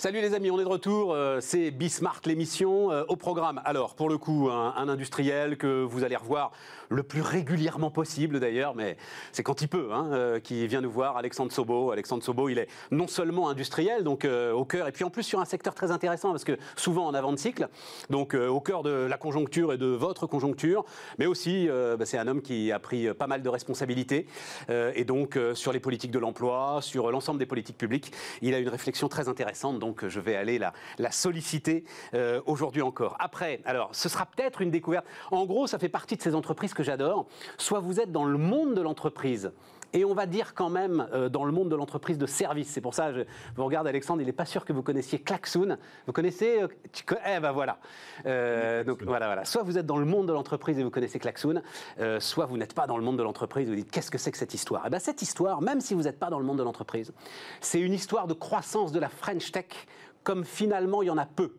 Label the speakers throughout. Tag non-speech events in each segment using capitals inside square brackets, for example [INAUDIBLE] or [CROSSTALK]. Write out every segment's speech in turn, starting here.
Speaker 1: Salut les amis, on est de retour. Euh, c'est Bismart l'émission euh, au programme. Alors, pour le coup, un, industriel que vous allez revoir le plus régulièrement possible d'ailleurs, mais c'est quand il peut, hein, euh, qui vient nous voir, Alexandre Sobo. Alexandre Sobo, il est non seulement industriel, donc au cœur, et puis en plus sur un secteur très intéressant, parce que souvent en avant de cycle, donc au cœur de la conjoncture et de votre conjoncture, mais aussi, bah, c'est un homme qui a pris pas mal de responsabilités, et donc sur les politiques de l'emploi, sur l'ensemble des politiques publiques, il a une réflexion très intéressante. Donc je vais aller la, la solliciter euh, aujourd'hui encore. Après, alors ce sera peut-être une découverte. En gros, ça fait partie de ces entreprises que j'adore. Soit vous êtes dans le monde de l'entreprise, et on va dire quand même euh, dans le monde de l'entreprise de service. C'est pour ça, je vous regarde Alexandre, il n'est pas sûr que vous connaissiez Klaxoon. Vous connaissez euh, Eh ben voilà. donc voilà, voilà. Soit vous êtes dans le monde de l'entreprise et vous connaissez Klaxoon, soit vous n'êtes pas dans le monde de l'entreprise. Vous dites qu'est-ce que c'est que cette histoire? Eh ben cette histoire, même si vous n'êtes pas dans le monde de l'entreprise, c'est une histoire de croissance de la French Tech comme finalement il y en a peu.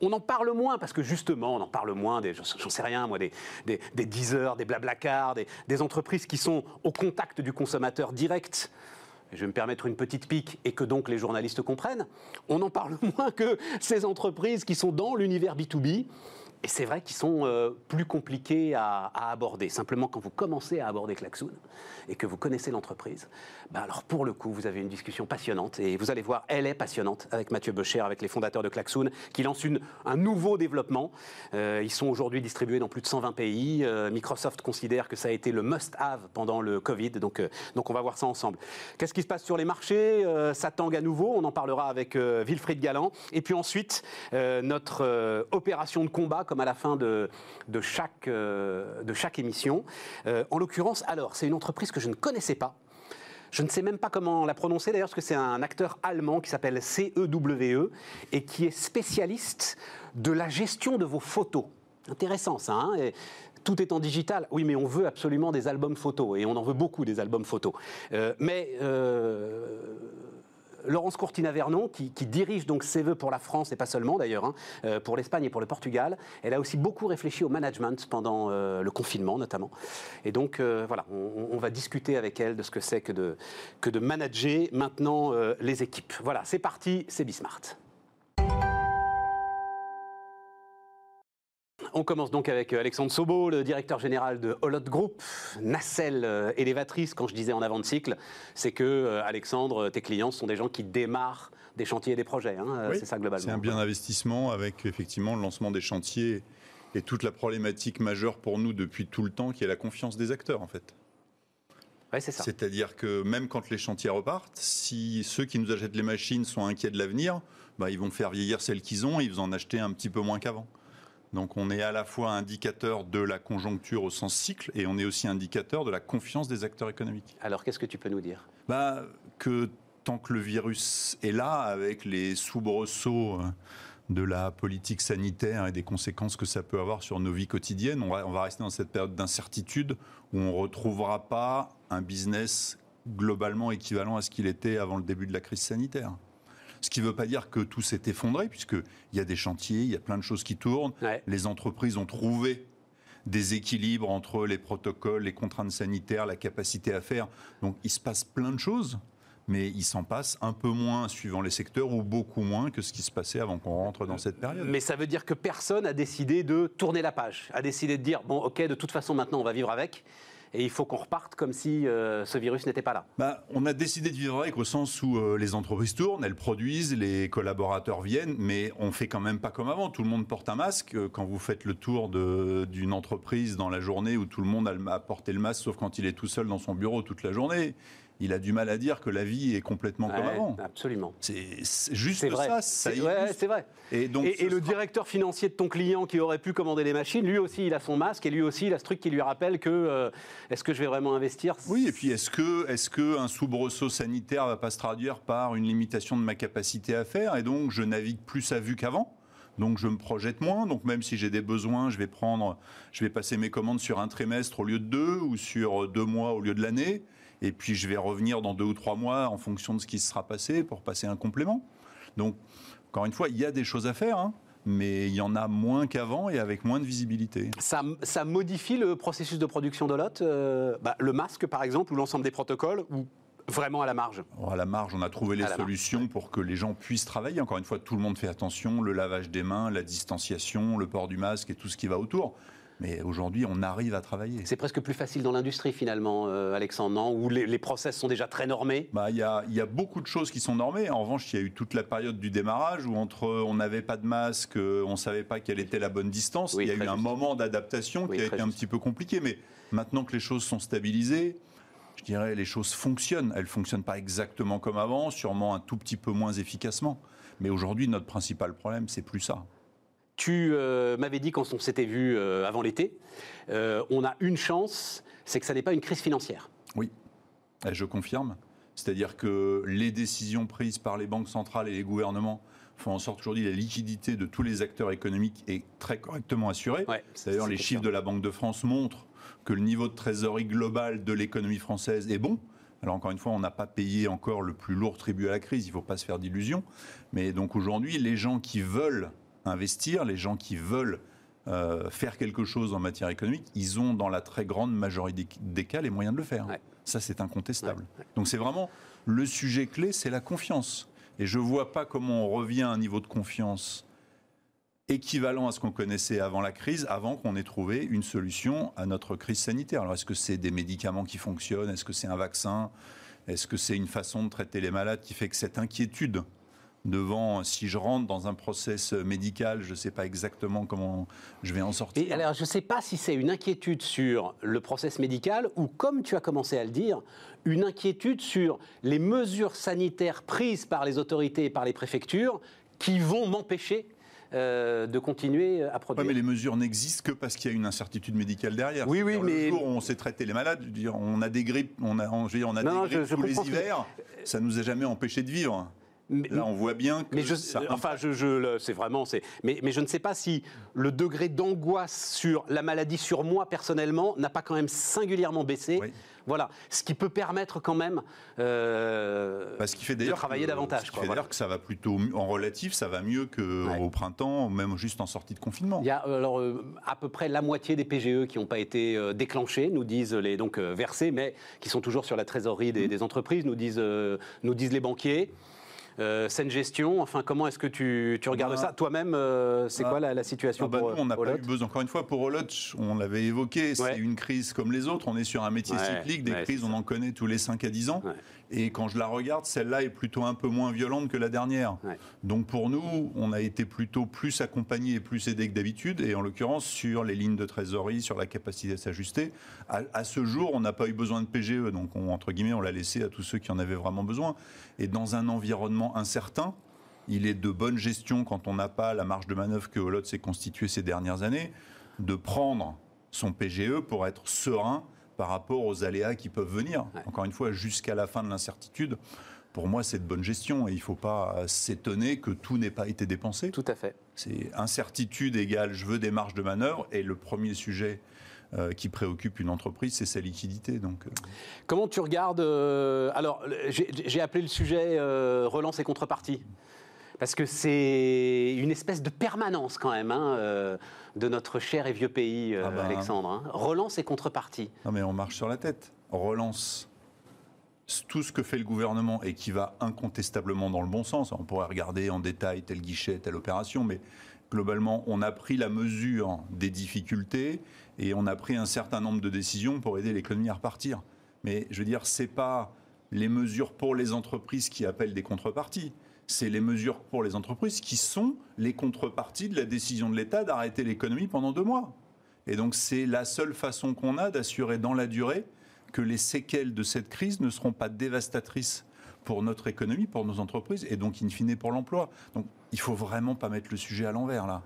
Speaker 1: On en parle moins parce que justement, on en parle moins des, j'en sais rien moi, des, des, des Deezer, des Blablacar, des, des entreprises qui sont au contact du consommateur direct. Je vais me permettre une petite pique et que donc les journalistes comprennent, on en parle [LAUGHS] moins que ces entreprises qui sont dans l'univers B2B et c'est vrai qu'ils sont euh, plus compliqués à, aborder. Simplement, quand vous commencez à aborder Klaxoon et que vous connaissez l'entreprise, ben alors pour le coup, vous avez une discussion passionnante. Et vous allez voir, elle est passionnante avec Mathieu Becher, avec les fondateurs de Klaxoon, qui lancent un nouveau développement. Euh, ils sont aujourd'hui distribués dans plus de 120 pays. Euh, Microsoft considère que ça a été le must-have pendant le Covid. Donc, donc on va voir ça ensemble. Qu'est-ce qui se passe sur les marchés? Ça tangue à nouveau. On en parlera avec Wilfried Galland. Et puis ensuite, notre opération de combat comme à la fin de, euh, chaque émission. Euh, en l'occurrence, alors, c'est une entreprise que je ne connaissais pas. Je ne sais même pas comment la prononcer d'ailleurs, parce que c'est un acteur allemand qui s'appelle CEWE e et qui est spécialiste de la gestion de vos photos. Intéressant ça, hein tout est en digital. Oui, mais on veut absolument des albums photos et on en veut beaucoup des albums photos. Euh, mais Laurence Courtina-Vernon, qui, dirige donc CEVE pour la France et pas seulement d'ailleurs, hein, euh, pour l'Espagne et pour le Portugal, elle a aussi beaucoup réfléchi au management pendant euh, le confinement notamment. Et donc euh, voilà, on, va discuter avec elle de ce que c'est que de, que de manager maintenant les équipes. Voilà, c'est parti, c'est Bismart. On commence donc avec euh, Alexandre Sobo, le directeur général de Holot Group, nacelle euh, élévatrice. Quand je disais en avant de cycle, c'est que, euh, Alexandre, tes clients sont des gens qui démarrent des chantiers et des projets. Hein, c'est ça globalement.
Speaker 2: C'est un bien d'investissement avec effectivement le lancement des chantiers et toute la problématique majeure pour nous depuis tout le temps qui est la confiance des acteurs en fait.
Speaker 1: Ouais, c'est ça.
Speaker 2: C'est-à-dire que même quand les chantiers repartent, si ceux qui nous achètent les machines sont inquiets de l'avenir, bah, ils vont faire vieillir celles qu'ils ont et ils vont en acheter un petit peu moins qu'avant. Donc on est à la fois indicateur de la conjoncture au sens cycle et on est aussi indicateur de la confiance des acteurs économiques.
Speaker 1: Alors qu'est-ce que tu peux nous dire?
Speaker 2: Bah, Que tant que le virus est là, avec les soubresauts euh, de la politique sanitaire et des conséquences que ça peut avoir sur nos vies quotidiennes, on va, on va rester dans cette période d'incertitude où on ne retrouvera pas un business globalement équivalent à ce qu'il était avant le début de la crise sanitaire. Ce qui ne veut pas dire que tout s'est effondré, puisqu'il y a des chantiers, il y a plein de choses qui tournent. Les entreprises ont trouvé des équilibres entre les protocoles, les contraintes sanitaires, la capacité à faire. Donc il se passe plein de choses, mais il s'en passe un peu moins suivant les secteurs ou beaucoup moins que ce qui se passait avant qu'on rentre dans cette période.
Speaker 1: Mais ça veut dire que personne a décidé de tourner la page, a décidé de dire, bon ok, de toute façon maintenant on va vivre avec et il faut qu'on reparte comme si euh, ce virus n'était pas là.
Speaker 2: Bah, on a décidé de vivre avec au sens où euh, les entreprises tournent, elles produisent, les collaborateurs viennent, mais on fait quand même pas comme avant. Tout le monde porte un masque. Euh, quand vous faites le tour d'une entreprise dans la journée où tout le monde a porté le masque, sauf quand il est tout seul dans son bureau toute la journée, il a du mal à dire que la vie est complètement comme avant.
Speaker 1: Absolument.
Speaker 2: C'est juste ça.
Speaker 1: C'est vrai. Et, donc, et, le directeur financier de ton client qui aurait pu commander les machines, lui aussi, il a son masque et lui aussi, il a ce truc qui lui rappelle que euh, est-ce que je vais vraiment investir
Speaker 2: Oui, et puis est-ce que, est que un soubresaut sanitaire va pas se traduire par une limitation de ma capacité à faire et donc je navigue plus à vue qu'avant? Donc je me projette moins. Donc même si j'ai des besoins, je vais prendre, je vais passer mes commandes sur un trimestre au lieu de deux ou sur deux mois au lieu de l'année et puis je vais revenir dans deux ou trois mois en fonction de ce qui sera passé pour passer un complément. Donc Encore une fois, il y a des choses à faire. Hein, mais il y en a moins qu'avant et avec moins de visibilité.
Speaker 1: Ça, ça modifie le processus de production de lot euh, bah, Le masque, par exemple, ou l'ensemble des protocoles ou Vraiment à la marge?
Speaker 2: À la marge, on a trouvé les solutions pour que les gens puissent travailler. Encore une fois, tout le monde fait attention, le lavage des mains, la distanciation, le port du masque et tout ce qui va autour. Mais aujourd'hui, on arrive à travailler.
Speaker 1: C'est presque plus facile dans l'industrie finalement, euh, Alexandre, non? Où les, process sont déjà très normés?
Speaker 2: Bah, Il y, a, y, a, beaucoup de choses qui sont normées. En revanche, il y a eu toute la période du démarrage où entre on n'avait pas de masque, on ne savait pas quelle était la bonne distance. il y a eu un moment d'adaptation qui a été un petit peu compliqué. Mais maintenant que les choses sont stabilisées, je dirais les choses fonctionnent. Elles ne fonctionnent pas exactement comme avant, sûrement un tout petit peu moins efficacement. Mais aujourd'hui, notre principal problème, c'est plus ça.
Speaker 1: Tu euh, m'avais dit quand on s'était vu euh, avant l'été, euh, on a une chance, c'est que ça n'est pas une crise financière.
Speaker 2: Oui, je confirme. C'est-à-dire que les décisions prises par les banques centrales et les gouvernements font en sorte qu'aujourd'hui la liquidité de tous les acteurs économiques est très correctement assurée. D'ailleurs, les chiffres de la Banque de France montrent que le niveau de trésorerie global de l'économie française est bon. Alors encore une fois, on n'a pas payé encore le plus lourd tribut à la crise, il ne faut pas se faire d'illusions. Mais donc aujourd'hui, les gens qui veulent investir, les gens qui veulent euh, faire quelque chose en matière économique, ils ont dans la très grande majorité des cas les moyens de le faire. Ça, c'est incontestable. Donc c'est vraiment le sujet clé, c'est la confiance. Et je ne vois pas comment on revient à un niveau de confiance équivalent à ce qu'on connaissait avant la crise, avant qu'on ait trouvé une solution à notre crise sanitaire. Alors est-ce que c'est des médicaments qui fonctionnent? Est-ce que c'est un vaccin? Est-ce que c'est une façon de traiter les malades qui fait que cette inquiétude devant, si je rentre dans un process médical, je ne sais pas exactement comment je vais en sortir.
Speaker 1: Et alors, je ne sais pas si c'est une inquiétude sur le process médical ou, comme tu as commencé à le dire, une inquiétude sur les mesures sanitaires prises par les autorités et par les préfectures qui vont m'empêcher euh, de continuer à produire.
Speaker 2: mais les mesures n'existent que parce qu'il y a une incertitude médicale derrière.
Speaker 1: Oui, oui, mais.
Speaker 2: Le jour où on sait traiter les malades, dire, on a des grippes, on a, on a des grippes tous les hivers, ça ne nous a jamais empêché de vivre. Là, on voit bien que.
Speaker 1: Mais je, enfin, je, c'est vraiment. Mais, mais, je ne sais pas si le degré d'angoisse sur la maladie sur moi personnellement n'a pas quand même singulièrement baissé. Voilà, ce qui peut permettre quand même euh,
Speaker 2: bah, fait de
Speaker 1: travailler davantage.
Speaker 2: Ce qui fait d'ailleurs que ça va plutôt en relatif, ça va mieux qu'au printemps, même juste en sortie de confinement.
Speaker 1: Il y a alors euh, à peu près la moitié des PGE qui n'ont pas été euh, déclenchés, nous disent les donc versés, mais qui sont toujours sur la trésorerie des, mmh. des entreprises, nous disent nous disent les banquiers. Euh, saine gestion. Enfin, comment est-ce que tu, regardes bah, ça Toi-même, euh, c'est quoi la, situation
Speaker 2: ah bah On n'a pas eu besoin. Encore une fois, pour Olot, on l'avait évoqué, c'est une crise comme les autres. On est sur un métier cyclique. Des crises, on en connaît tous les 5 à 10 ans. Et quand je la regarde, celle-là est plutôt un peu moins violente que la dernière. Donc pour nous, on a été plutôt plus accompagné et plus aidé que d'habitude. Et en l'occurrence, sur les lignes de trésorerie, sur la capacité à s'ajuster. À, ce jour, on n'a pas eu besoin de PGE. Donc entre guillemets, on l'a laissé à tous ceux qui en avaient vraiment besoin. Et dans un environnement incertain, il est de bonne gestion quand on n'a pas la marge de manœuvre que Holot s'est constituée ces dernières années, de prendre son PGE pour être serein par rapport aux aléas qui peuvent venir. Encore une fois, jusqu'à la fin de l'incertitude, pour moi, c'est de bonne gestion et il ne faut pas s'étonner que tout n'ait pas été dépensé.
Speaker 1: Tout à fait.
Speaker 2: C'est incertitude égale je veux des marges de manœuvre et le premier sujet euh, qui préoccupe une entreprise, c'est sa liquidité. Donc, euh.
Speaker 1: Comment tu regardes euh, Alors, j'ai appelé le sujet relance et contrepartie parce que c'est une espèce de permanence quand même hein, de notre cher et vieux pays, ah bah. Alexandre. Hein. Relance et contrepartie.
Speaker 2: Non mais on marche sur la tête. Relance tout ce que fait le gouvernement et qui va incontestablement dans le bon sens. On pourrait regarder en détail tel guichet, telle opération, mais globalement, on a pris la mesure des difficultés et on a pris un certain nombre de décisions pour aider l'économie à repartir. Mais je veux dire, c'est pas les mesures pour les entreprises qui appellent des contreparties c'est les mesures pour les entreprises qui sont les contreparties de la décision de l'État d'arrêter l'économie pendant deux mois. Et donc c'est la seule façon qu'on a d'assurer dans la durée que les séquelles de cette crise ne seront pas dévastatrices pour notre économie, pour nos entreprises et donc in fine pour l'emploi. Donc il faut vraiment pas mettre le sujet à l'envers là.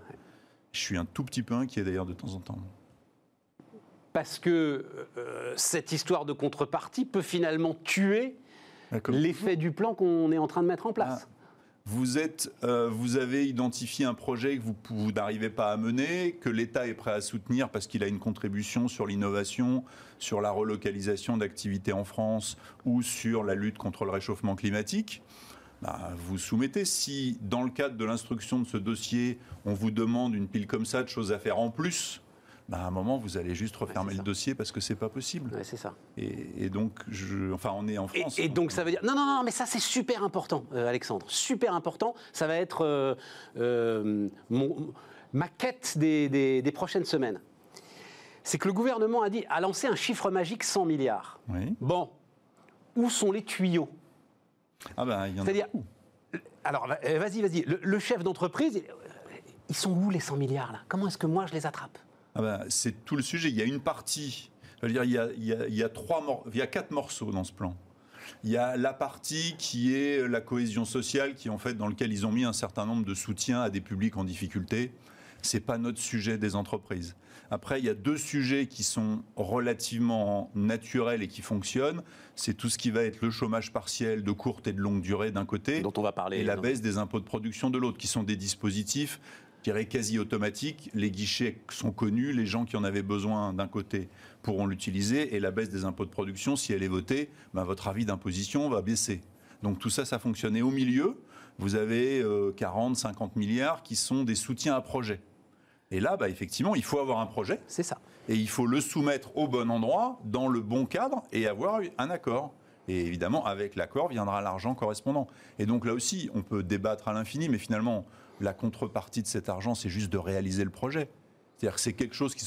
Speaker 2: Je suis un tout petit peu inquiet d'ailleurs de temps en temps.
Speaker 1: Parce que euh, cette histoire de contrepartie peut finalement tuer l'effet du plan qu'on est en train de mettre en place. Ah,
Speaker 2: vous, êtes, euh, vous avez identifié un projet que vous, vous n'arrivez pas à mener, que l'État est prêt à soutenir parce qu'il a une contribution sur l'innovation, sur la relocalisation d'activités en France ou sur la lutte contre le réchauffement climatique. bah, vous soumettez. Si, dans le cadre de l'instruction de ce dossier, on vous demande une pile comme ça de choses à faire en plus, bah, à un moment, vous allez juste refermer le dossier parce que c'est pas possible.
Speaker 1: c'est ça.
Speaker 2: Et, donc, je, enfin, on est en France.
Speaker 1: Et, donc, ça veut dire. Non, non, non, mais ça, c'est super important, euh, Alexandre. Super important. Ça va être euh, euh, ma quête des, prochaines semaines. C'est que le gouvernement a dit a lancé un chiffre magique 100 milliards. Bon, où sont les tuyaux?
Speaker 2: Ah ben, il y en
Speaker 1: C'est-à-dire, alors vas-y, vas-y. Le, chef d'entreprise, ils sont où les 100 milliards là? Comment est-ce que moi je les attrape?
Speaker 2: Ah ben, C'est tout le sujet. Il y a une partie, je veux dire, il y a, il y a, trois, il y a quatre morceaux dans ce plan. Il y a la partie qui est la cohésion sociale, qui en fait dans lequel ils ont mis un certain nombre de soutiens à des publics en difficulté. C'est pas notre sujet des entreprises. Après, il y a deux sujets qui sont relativement naturels et qui fonctionnent. C'est tout ce qui va être le chômage partiel de courte et de longue durée d'un côté,
Speaker 1: dont on va parler,
Speaker 2: et la baisse des impôts de production de l'autre, qui sont des dispositifs je dirais quasi automatiques. Les guichets sont connus, les gens qui en avaient besoin d'un côté pourront l'utiliser, et la baisse des impôts de production, si elle est votée, ben votre avis d'imposition va baisser. Donc tout ça, ça fonctionne. Et au milieu, vous avez 40, euh, 50 milliards qui sont des soutiens à projets. Et là, bah, effectivement, il faut avoir un projet.
Speaker 1: C'est ça.
Speaker 2: Et il faut le soumettre au bon endroit, dans le bon cadre, et avoir un accord. Et évidemment, avec l'accord viendra l'argent correspondant. Et donc là aussi, on peut débattre à l'infini, mais finalement, la contrepartie de cet argent, c'est juste de réaliser le projet. C'est-à-dire que c'est quelque chose qui,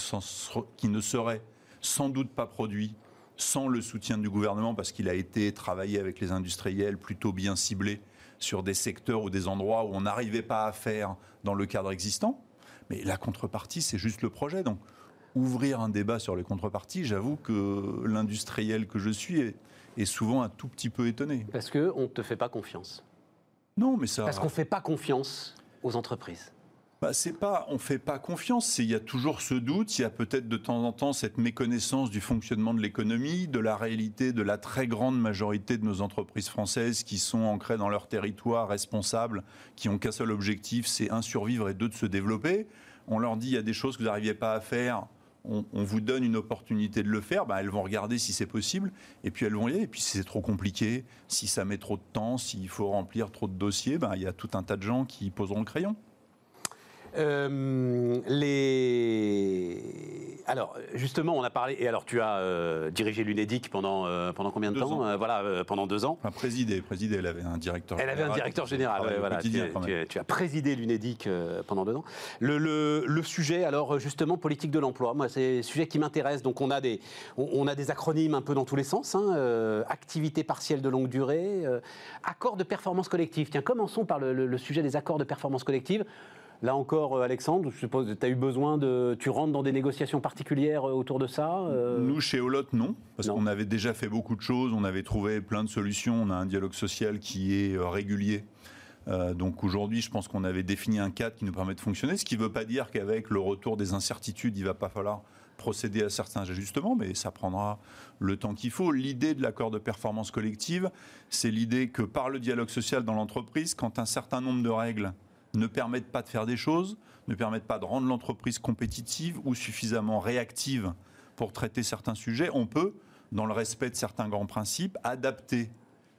Speaker 2: qui, ne serait sans doute pas produit sans le soutien du gouvernement, parce qu'il a été travaillé avec les industriels plutôt bien ciblé sur des secteurs ou des endroits où on n'arrivait pas à faire dans le cadre existant. Mais la contrepartie, c'est juste le projet. Donc, ouvrir un débat sur les contreparties, j'avoue que l'industriel que je suis est, souvent un tout petit peu étonné.
Speaker 1: Parce qu'on ne te fait pas confiance.
Speaker 2: Non, mais ça.
Speaker 1: Parce qu'on ne fait pas confiance aux entreprises.
Speaker 2: Bah, c'est pas, on fait pas confiance. Il y a toujours ce doute. Il y a peut-être de temps en temps cette méconnaissance du fonctionnement de l'économie, de la réalité de la très grande majorité de nos entreprises françaises qui sont ancrées dans leur territoire, responsables, qui ont qu'un seul objectif, c'est un survivre et deux de se développer. On leur dit il y a des choses que vous n'arriviez pas à faire. On, vous donne une opportunité de le faire, bah, elles vont regarder si c'est possible, et puis elles vont y aller. Et puis si c'est trop compliqué, si ça met trop de temps, s'il faut remplir trop de dossiers, bah, il y a tout un tas de gens qui poseront le crayon.
Speaker 1: Euh, les... Alors, justement, on a parlé. Et alors, tu as euh, dirigé l'UNEDIC pendant, euh, pendant combien de temps Voilà, pendant deux ans.
Speaker 2: Enfin, présidé, présidé, elle avait un directeur
Speaker 1: Elle avait un directeur général, voilà. Tu, tu, as présidé l'UNEDIC pendant deux ans. Le, le, sujet, alors, justement, politique de l'emploi, moi, c'est un sujet qui m'intéresse. Donc, on a, des, on, a des acronymes un peu dans tous les sens hein, activité partielle de longue durée, accord de performance collective. Tiens, commençons par le, le sujet des accords de performance collective. Là encore, euh, Alexandre, je suppose que tu as eu besoin de. Tu rentres dans des négociations particulières euh, autour de ça
Speaker 2: euh Nous, chez Olot, non. Parce qu'on avait déjà fait beaucoup de choses, on avait trouvé plein de solutions. On a un dialogue social qui est régulier. donc aujourd'hui, je pense qu'on avait défini un cadre qui nous permet de fonctionner, ce qui ne veut pas dire qu'avec le retour des incertitudes, il ne va pas falloir procéder à certains ajustements, mais ça prendra le temps qu'il faut. L'idée de l'accord de performance collective, c'est l'idée que par le dialogue social dans l'entreprise, quand un certain nombre de règles ne permettent pas de faire des choses, ne permettent pas de rendre l'entreprise compétitive ou suffisamment réactive pour traiter certains sujets, on peut, dans le respect de certains grands principes, adapter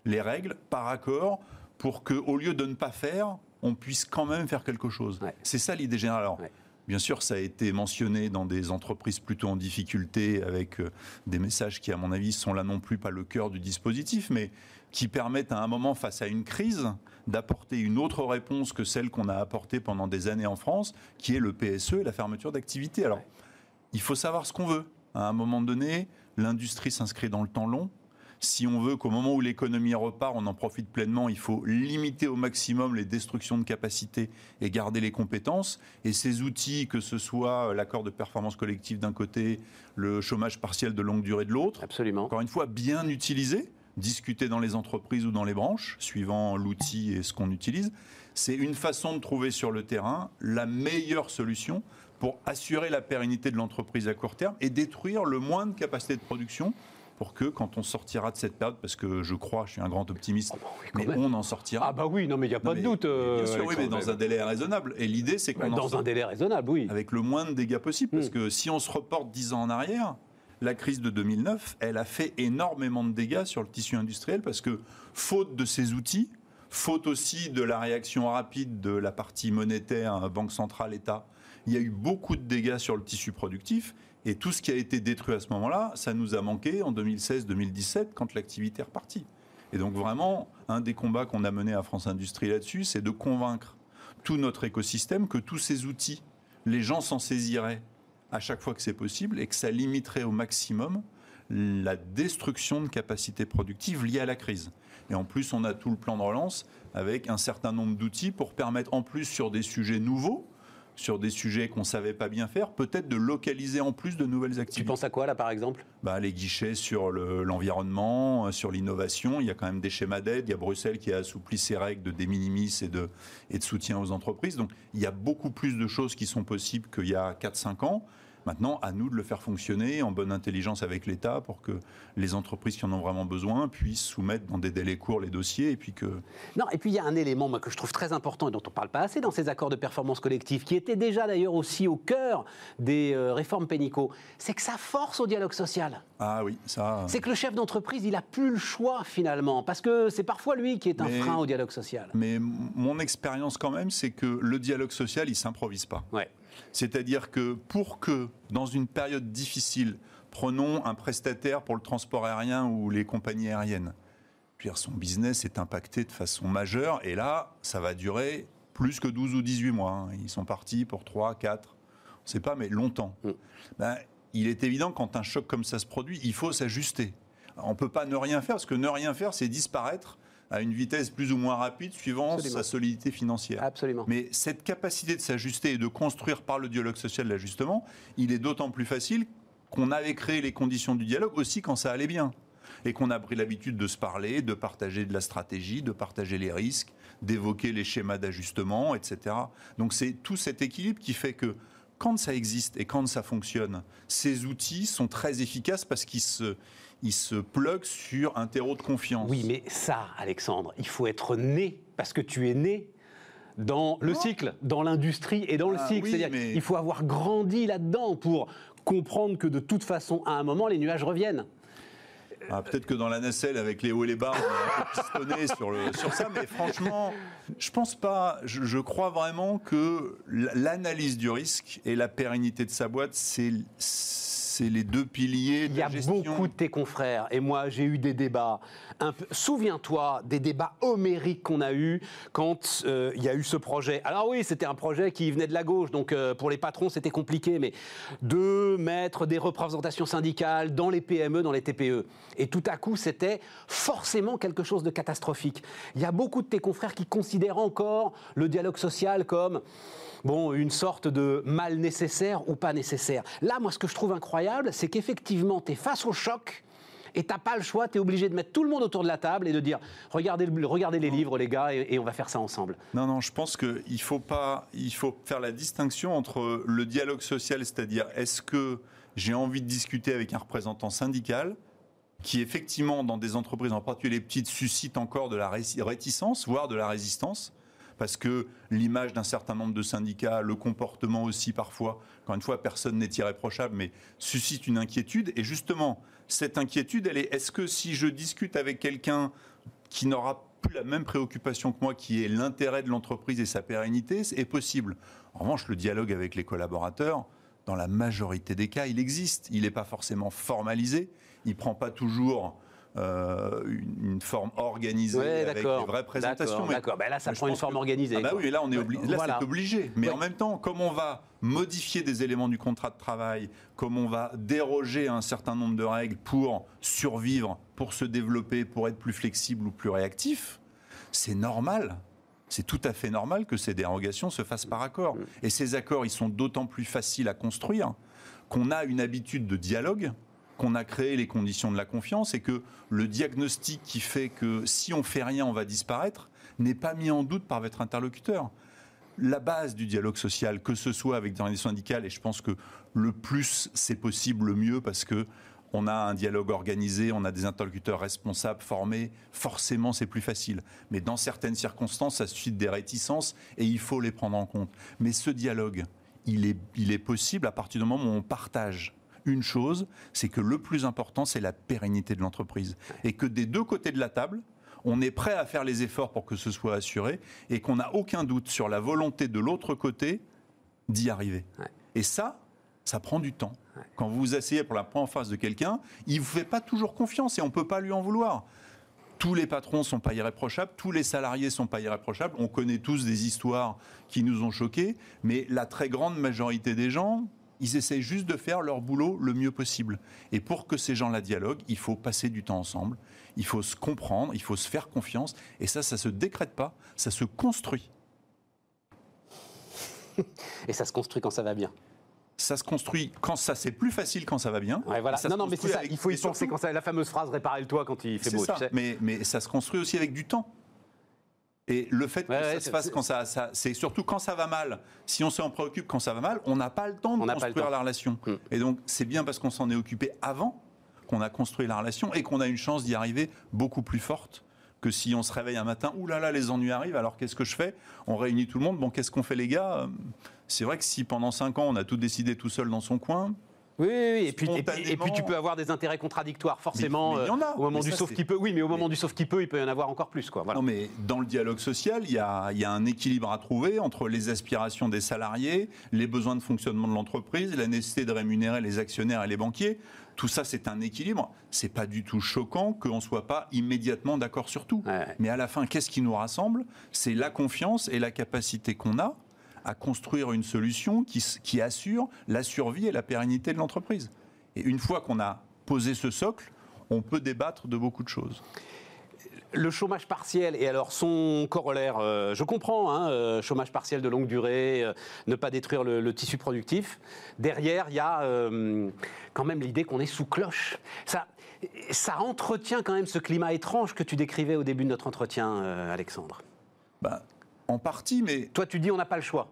Speaker 2: les règles par accord pour que, au lieu de ne pas faire, on puisse quand même faire quelque chose. C'est ça l'idée générale. Alors, Bien sûr, ça a été mentionné dans des entreprises plutôt en difficulté, avec euh, des messages qui, à mon avis, sont là non plus pas le cœur du dispositif, mais qui permettent à un moment, face à une crise, d'apporter une autre réponse que celle qu'on a apportée pendant des années en France, qui est le PSE et la fermeture d'activité. Alors, il faut savoir ce qu'on veut. À un moment donné, l'industrie s'inscrit dans le temps long. Si on veut qu'au moment où l'économie repart, on en profite pleinement, il faut limiter au maximum les destructions de capacités et garder les compétences. Et ces outils, que ce soit l'accord de performance collective d'un côté, le chômage partiel de longue durée de l'autre, encore une fois, bien utilisés, discuter dans les entreprises ou dans les branches, suivant l'outil et ce qu'on utilise. C'est une façon de trouver sur le terrain la meilleure solution pour assurer la pérennité de l'entreprise à court terme et détruire le moins de capacité de production pour que quand on sortira de cette période, parce que je crois, je suis un grand optimiste, oh, mais on en sortira.
Speaker 1: Ah bah oui, non mais il n'y a pas de doute.
Speaker 2: bien sûr, oui, mais dans un délai raisonnable. Et l'idée, c'est qu'on
Speaker 1: dans un délai raisonnable, oui,
Speaker 2: avec le moins de dégâts possible, parce hmm. que si on se reporte dix ans en arrière, la crise de 2009, elle a fait énormément de dégâts sur le tissu industriel parce que, faute de ces outils, faute aussi de la réaction rapide de la partie monétaire, hein, Banque centrale, État, il y a eu beaucoup de dégâts sur le tissu productif. Et tout ce qui a été détruit à ce moment-là, ça nous a manqué en 2016-2017 quand l'activité est repartie. Et donc vraiment, un des combats qu'on a mené à France Industrie là-dessus, c'est de convaincre tout notre écosystème que tous ces outils, les gens s'en saisiraient à chaque fois que c'est possible et que ça limiterait au maximum la destruction de capacités productives liées à la crise. Et en plus, on a tout le plan de relance avec un certain nombre d'outils pour permettre, en plus sur des sujets nouveaux, sur des sujets qu'on ne savait pas bien faire, peut-être de localiser en plus de nouvelles activités.
Speaker 1: Tu penses à quoi là par exemple?
Speaker 2: Bah, Les guichets sur l'environnement, euh, sur l'innovation. Il y a quand même des schémas d'aide. Il y a Bruxelles qui a assoupli ses règles de de minimis et de, et de soutien aux entreprises. Donc il y a beaucoup plus de choses qui sont possibles qu'il y a 4-5 ans. Maintenant, à nous de le faire fonctionner en bonne intelligence avec l'État pour que les entreprises qui en ont vraiment besoin puissent soumettre dans des délais courts les dossiers et puis que...
Speaker 1: Non, et puis il y a un élément moi, que je trouve très important et dont on ne parle pas assez dans ces accords de performance collective, qui était déjà d'ailleurs aussi au cœur des euh, réformes pénicaux, c'est que ça force au dialogue social.
Speaker 2: Ah oui, ça...
Speaker 1: C'est que le chef d'entreprise, il n'a plus le choix finalement, parce que c'est parfois lui qui est un frein au dialogue social.
Speaker 2: Mais mon expérience quand même, c'est que le dialogue social, il s'improvise pas.
Speaker 1: Ouais.
Speaker 2: C'est-à-dire que pour que, dans une période difficile, prenons un prestataire pour le transport aérien ou les compagnies aériennes, son business est impacté de façon majeure, et là, ça va durer plus que 12 ou 18 mois. Hein. Ils sont partis pour 3, 4, on ne sait pas, mais longtemps. Mm. Ben, il est évident, quand un choc comme ça se produit, il faut s'ajuster. On ne peut pas ne rien faire, parce que ne rien faire, c'est disparaître à une vitesse plus ou moins rapide suivant sa solidité financière.
Speaker 1: Absolument.
Speaker 2: Mais cette capacité de s'ajuster et de construire par le dialogue social l'ajustement, il est d'autant plus facile qu'on avait créé les conditions du dialogue aussi quand ça allait bien. Et qu'on a pris l'habitude de se parler, de partager de la stratégie, de partager les risques, d'évoquer les schémas d'ajustement, etc. Donc c'est tout cet équilibre qui fait que quand ça existe et quand ça fonctionne, ces outils sont très efficaces parce qu'ils se, il se plug sur un terreau de confiance.
Speaker 1: Oui, mais ça, Alexandre, il faut être né, parce que tu es né dans le cycle, dans l'industrie et dans le ah cycle. C'est-à-dire qu'il faut avoir grandi là-dedans pour comprendre que de toute façon, à un moment, les nuages reviennent.
Speaker 2: Ah, peut-être que dans la nacelle, avec les hauts et les bas, on a pistonné [LAUGHS] sur, sur ça, mais franchement, je pense pas. je crois vraiment que l'analyse du risque et la pérennité de sa boîte, c'est c'est les deux piliers de
Speaker 1: Il y a beaucoup de tes confrères, et moi j'ai eu des débats. Souviens-toi des débats homériques qu'on a eus quand euh, il y a eu ce projet. Alors oui, c'était un projet qui venait de la gauche, donc euh, pour les patrons c'était compliqué, mais de mettre des représentations syndicales dans les PME, dans les TPE. Et tout à coup, c'était forcément quelque chose de catastrophique. Il y a beaucoup de tes confrères qui considèrent encore le dialogue social comme bon, une sorte de mal nécessaire ou pas nécessaire. Là, moi, ce que je trouve incroyable, c'est qu'effectivement, tu es face au choc. Et t'as pas le choix, tu es obligé de mettre tout le monde autour de la table et de dire regardez, regardez les livres, les gars, et, on va faire ça ensemble.
Speaker 2: Non, non, je pense qu'il faut pas, il faut faire la distinction entre le dialogue social, c'est-à-dire est-ce que j'ai envie de discuter avec un représentant syndical qui effectivement dans des entreprises, en particulier les petites, suscite encore de la réticence, voire de la résistance parce que l'image d'un certain nombre de syndicats, le comportement aussi parfois, encore une fois, personne n'est irréprochable, mais suscite une inquiétude. Et justement, cette inquiétude, elle est est-ce que si je discute avec quelqu'un qui n'aura plus la même préoccupation que moi, qui est l'intérêt de l'entreprise et sa pérennité, est possible? En revanche, le dialogue avec les collaborateurs, dans la majorité des cas, il existe. Il n'est pas forcément formalisé. Il ne prend pas toujours euh, une, forme organisée avec des vraies présentations.
Speaker 1: D'accord, ben là ça prend une forme organisée.
Speaker 2: Ah bah oui, là on est obligé. Là c'est obligé. Mais en même temps, comme on va modifier des éléments du contrat de travail, comme on va déroger à un certain nombre de règles pour survivre, pour se développer, pour être plus flexible ou plus réactif, c'est normal. C'est tout à fait normal que ces dérogations se fassent par accord. Mm. Et ces accords, ils sont d'autant plus faciles à construire qu'on a une habitude de dialogue qu'on a créé les conditions de la confiance et que le diagnostic qui fait que si on fait rien, on va disparaître, n'est pas mis en doute par votre interlocuteur. La base du dialogue social, que ce soit avec des organisations syndicales, et je pense que le plus c'est possible, le mieux, parce que on a un dialogue organisé, on a des interlocuteurs responsables, formés, forcément c'est plus facile. Mais dans certaines circonstances, ça suscite des réticences et il faut les prendre en compte. Mais ce dialogue, il est, il est possible à partir du moment où on partage une chose, c'est que le plus important, c'est la pérennité de l'entreprise. Et que des deux côtés de la table, on est prêt à faire les efforts pour que ce soit assuré et qu'on n'a aucun doute sur la volonté de l'autre côté d'y arriver. Et ça, ça prend du temps. Quand vous vous asseyez pour la première phase de quelqu'un, il ne vous fait pas toujours confiance et on ne peut pas lui en vouloir. Tous les patrons ne sont pas irréprochables, tous les salariés ne sont pas irréprochables. On connaît tous des histoires qui nous ont choqués, mais la très grande majorité des gens, ils essayent juste de faire leur boulot le mieux possible. Et pour que ces gens-là dialoguent, il faut passer du temps ensemble, il faut se comprendre, il faut se faire confiance. Et ça, ça ne se décrète pas, ça se construit.
Speaker 1: Et ça se construit quand ça va bien
Speaker 2: ça se construit quand ça c'est plus facile quand ça va bien.
Speaker 1: voilà. Non, non, mais c'est ça. Il faut y penser quand ça. La fameuse phrase réparer le toit quand il fait beau.
Speaker 2: Ça. Mais, mais ça se construit aussi avec du temps. Et le fait que ça se passe quand ça, c'est surtout quand ça va mal. Si on s'en préoccupe quand ça va mal, on n'a pas le temps de construire la relation. Hmm. Et donc c'est bien parce qu'on s'en est occupé avant qu'on a construit la relation et qu'on a une chance d'y arriver beaucoup plus forte que si on se réveille un matin, ouh là là, les ennuis arrivent, alors qu'est-ce que je fais? On réunit tout le monde, bon, qu'est-ce qu'on fait les gars? C'est vrai que si pendant 5 ans, on a tout décidé tout seul dans son coin,
Speaker 1: oui, oui, Et, puis, et, puis, tu peux avoir des intérêts contradictoires, forcément. il y en a. au moment du sauf qui peut. Oui, mais au moment du sauf qui peut, il peut y en avoir encore plus, quoi.
Speaker 2: Non, mais dans le dialogue social, il y, a, il y a un équilibre à trouver entre les aspirations des salariés, les besoins de fonctionnement de l'entreprise, la nécessité de rémunérer les actionnaires et les banquiers. Tout ça, c'est un équilibre. C'est pas du tout choquant qu'on ne soit pas immédiatement d'accord sur tout. Mais à la fin, qu'est-ce qui nous rassemble? C'est la confiance et la capacité qu'on a à construire une solution qui, qui assure la survie et la pérennité de l'entreprise. Et une fois qu'on a posé ce socle, on peut débattre de beaucoup de choses
Speaker 1: le chômage partiel et alors son corollaire, euh, je comprends, hein, euh, chômage partiel de longue durée, euh, ne pas détruire le, tissu productif. Derrière, il y a quand même l'idée qu'on est sous cloche. Ça, ça entretient quand même ce climat étrange que tu décrivais au début de notre entretien, Alexandre.
Speaker 2: Bah, en partie, mais...
Speaker 1: Toi, tu dis on n'a pas le choix.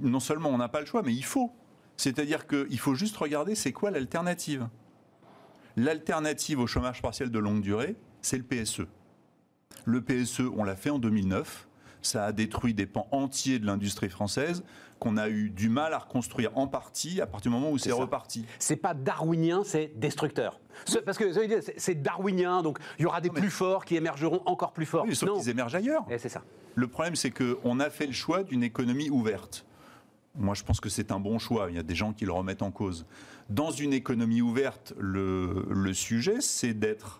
Speaker 2: Non, seulement on n'a pas le choix, mais il faut. C'est-à-dire qu'il faut juste regarder c'est quoi l'alternative. L'alternative au chômage partiel de longue durée, c'est le PSE. Le PSE, on l'a fait en 2009. Ça a détruit des pans entiers de l'industrie française qu'on a eu du mal à reconstruire en partie à partir du moment où c'est reparti.
Speaker 1: C'est pas darwinien, c'est destructeur. Parce que c'est darwinien, donc il y aura des plus forts qui émergeront encore plus forts.
Speaker 2: Oui, sauf qu'ils émergent ailleurs.
Speaker 1: Et c'est ça.
Speaker 2: Le problème, c'est qu'on a fait le choix d'une économie ouverte. Moi, je pense que c'est un bon choix. Il y a des gens qui le remettent en cause. Dans une économie ouverte, le, le sujet, c'est d'être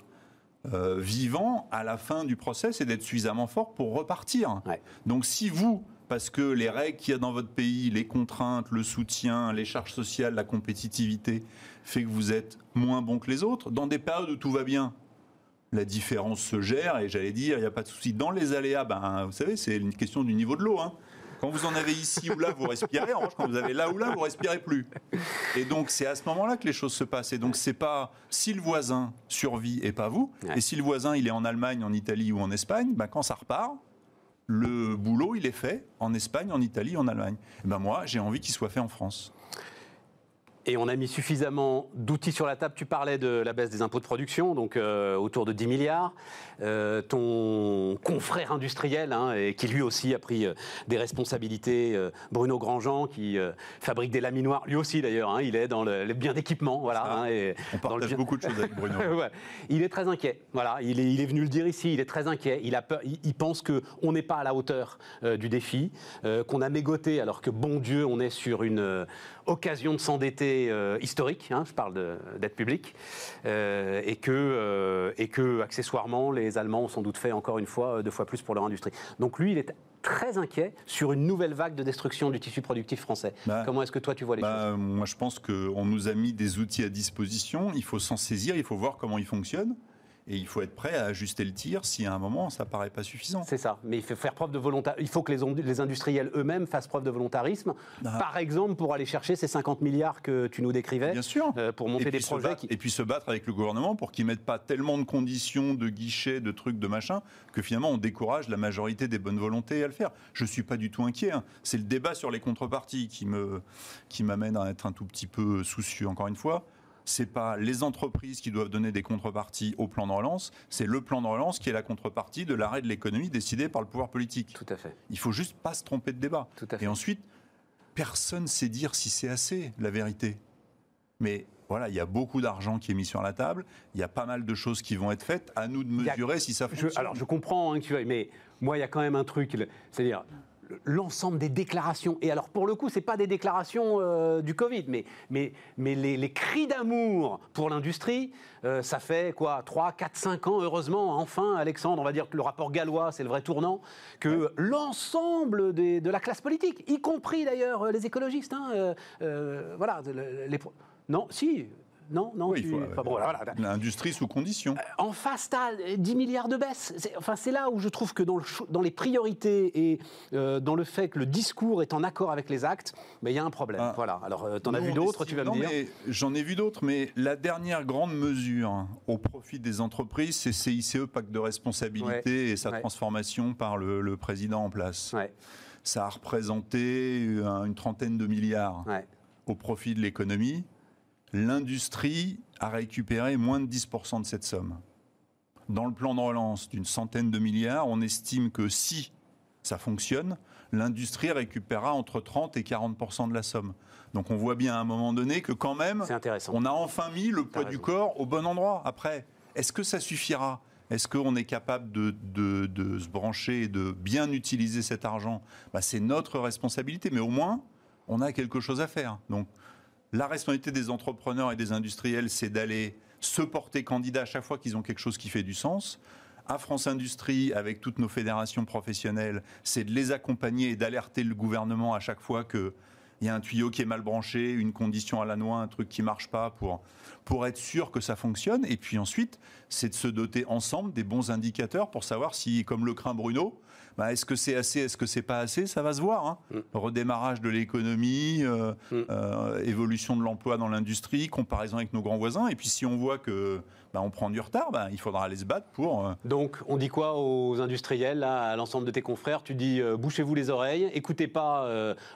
Speaker 2: euh, vivant à la fin du process et d'être suffisamment fort pour repartir. Donc, si vous, parce que les règles qu'il y a dans votre pays, les contraintes, le soutien, les charges sociales, la compétitivité, fait que vous êtes moins bon que les autres, dans des périodes où tout va bien, la différence se gère et j'allais dire, il n'y a pas de souci. Dans les aléas, ben, vous savez, c'est une question du niveau de l'eau. Hein. Quand vous en avez ici ou là, vous respirez. En revanche, quand vous avez là ou là, vous respirez plus. Et donc, c'est à ce moment-là que les choses se passent. Et donc, c'est pas si le voisin survit et pas vous. Et si le voisin, il est en Allemagne, en Italie ou en Espagne, ben, quand ça repart, le boulot, il est fait en Espagne, en Italie, en Allemagne. ben moi, j'ai envie qu'il soit fait en France.
Speaker 1: Et on a mis suffisamment d'outils sur la table. Tu parlais de la baisse des impôts de production, donc euh, autour de 10 milliards. Euh, ton confrère industriel, hein, et qui lui aussi a pris euh, des responsabilités, Bruno Grandjean, qui fabrique des laminoirs, lui aussi d'ailleurs, hein, il est dans le, biens d'équipement. Voilà,
Speaker 2: hein, et on partage beaucoup de choses avec Bruno. [LAUGHS]
Speaker 1: Il est très inquiet. Voilà, il est, il est, venu le dire ici, il est très inquiet. Il, a peur, il, pense qu'on n'est pas à la hauteur du défi, qu'on a mégoté alors que, bon Dieu, on est sur une occasion de s'endetter euh, historique, hein, je parle d'aide publique, euh, et, que, euh, et que, accessoirement, les Allemands ont sans doute fait encore une fois deux fois plus pour leur industrie. Donc lui, il est très inquiet sur une nouvelle vague de destruction du tissu productif français. Bah, Comment est-ce que toi tu vois les
Speaker 2: bah,
Speaker 1: choses?
Speaker 2: Moi je pense qu'on nous a mis des outils à disposition, il faut s'en saisir, il faut voir comment ils fonctionnent. Et il faut être prêt à ajuster le tir si à un moment ça paraît pas suffisant.
Speaker 1: C'est ça. Mais il faut faire preuve de. Il faut que les, industriels eux-mêmes fassent preuve de volontarisme. Ah. Par exemple, pour aller chercher ces 50 milliards que tu nous décrivais.
Speaker 2: Bien sûr.
Speaker 1: Euh, pour monter des projets.
Speaker 2: Et puis se battre avec le gouvernement pour qu'ils mettent pas tellement de conditions, de guichets, de trucs, de machin, que finalement on décourage la majorité des bonnes volontés à le faire. Je suis pas du tout inquiet. Hein. C'est le débat sur les contreparties qui me qui m'amène à être un tout petit peu soucieux. Encore une fois c'est pas les entreprises qui doivent donner des contreparties au plan de relance, c'est le plan de relance qui est la contrepartie de l'arrêt de l'économie décidé par le pouvoir politique.
Speaker 1: Tout à fait.
Speaker 2: Il faut juste pas se tromper de débat. Et ensuite, personne sait dire si c'est assez, la vérité. Mais voilà, il y a beaucoup d'argent qui est mis sur la table, il y a pas mal de choses qui vont être faites, à nous de mesurer si ça fonctionne.
Speaker 1: alors je comprends hein, que tu mais moi il y a quand même un truc, c'est-à-dire l'ensemble des déclarations. Et alors, pour le coup, ce n'est pas des déclarations euh, du Covid, mais, mais, mais les, cris d'amour pour l'industrie, euh, ça fait quoi 3, 4, 5 ans, heureusement, enfin, Alexandre, on va dire que le rapport gallois, c'est le vrai tournant, que l'ensemble de la classe politique, y compris d'ailleurs les écologistes, hein, euh, voilà, les, non, si, non, non.
Speaker 2: L'industrie sous condition. Euh,
Speaker 1: en face, tu as 10 milliards de baisse. Enfin, c'est là où je trouve que dans, le, dans les priorités et euh, dans le fait que le discours est en accord avec les actes, ben, il y a un problème. Ah. voilà. Alors, euh, tu en as vu d'autres, tu vas me dire
Speaker 2: J'en ai vu d'autres, mais la dernière grande mesure au profit des entreprises, c'est CICE, pacte de responsabilité et sa transformation par le, président en place. Ça a représenté une trentaine de milliards au profit de l'économie l'industrie a récupéré moins de 10% de cette somme. Dans le plan de relance d'une centaine de milliards, on estime que si ça fonctionne, l'industrie récupérera entre 30 et 40% de la somme. Donc on voit bien à un moment donné que quand même, on a enfin mis le poids du corps au bon endroit. Après, est-ce que ça suffira? Est-ce qu'on est capable de, se brancher et de bien utiliser cet argent? Bah, C'est notre responsabilité, mais au moins, on a quelque chose à faire. Donc, la responsabilité des entrepreneurs et des industriels, c'est d'aller se porter candidat à chaque fois qu'ils ont quelque chose qui fait du sens. À France Industrie, avec toutes nos fédérations professionnelles, c'est de les accompagner et d'alerter le gouvernement à chaque fois qu'il y a un tuyau qui est mal branché, une condition à la noix, un truc qui marche pas pour, pour être sûr que ça fonctionne. Et puis ensuite, c'est de se doter ensemble des bons indicateurs pour savoir si, comme le craint Bruno, bah, est-ce que c'est assez, est-ce que c'est pas assez? Ça va se voir. Hein. Mm. Redémarrage de l'économie, euh, mm. euh, évolution de l'emploi dans l'industrie, comparaison avec nos grands voisins. Et puis si on voit que bah, on prend du retard, bah, il faudra aller se battre pour. Euh,
Speaker 1: Donc on dit quoi aux industriels, à l'ensemble de tes confrères? Tu dis bouchez-vous les oreilles, écoutez pas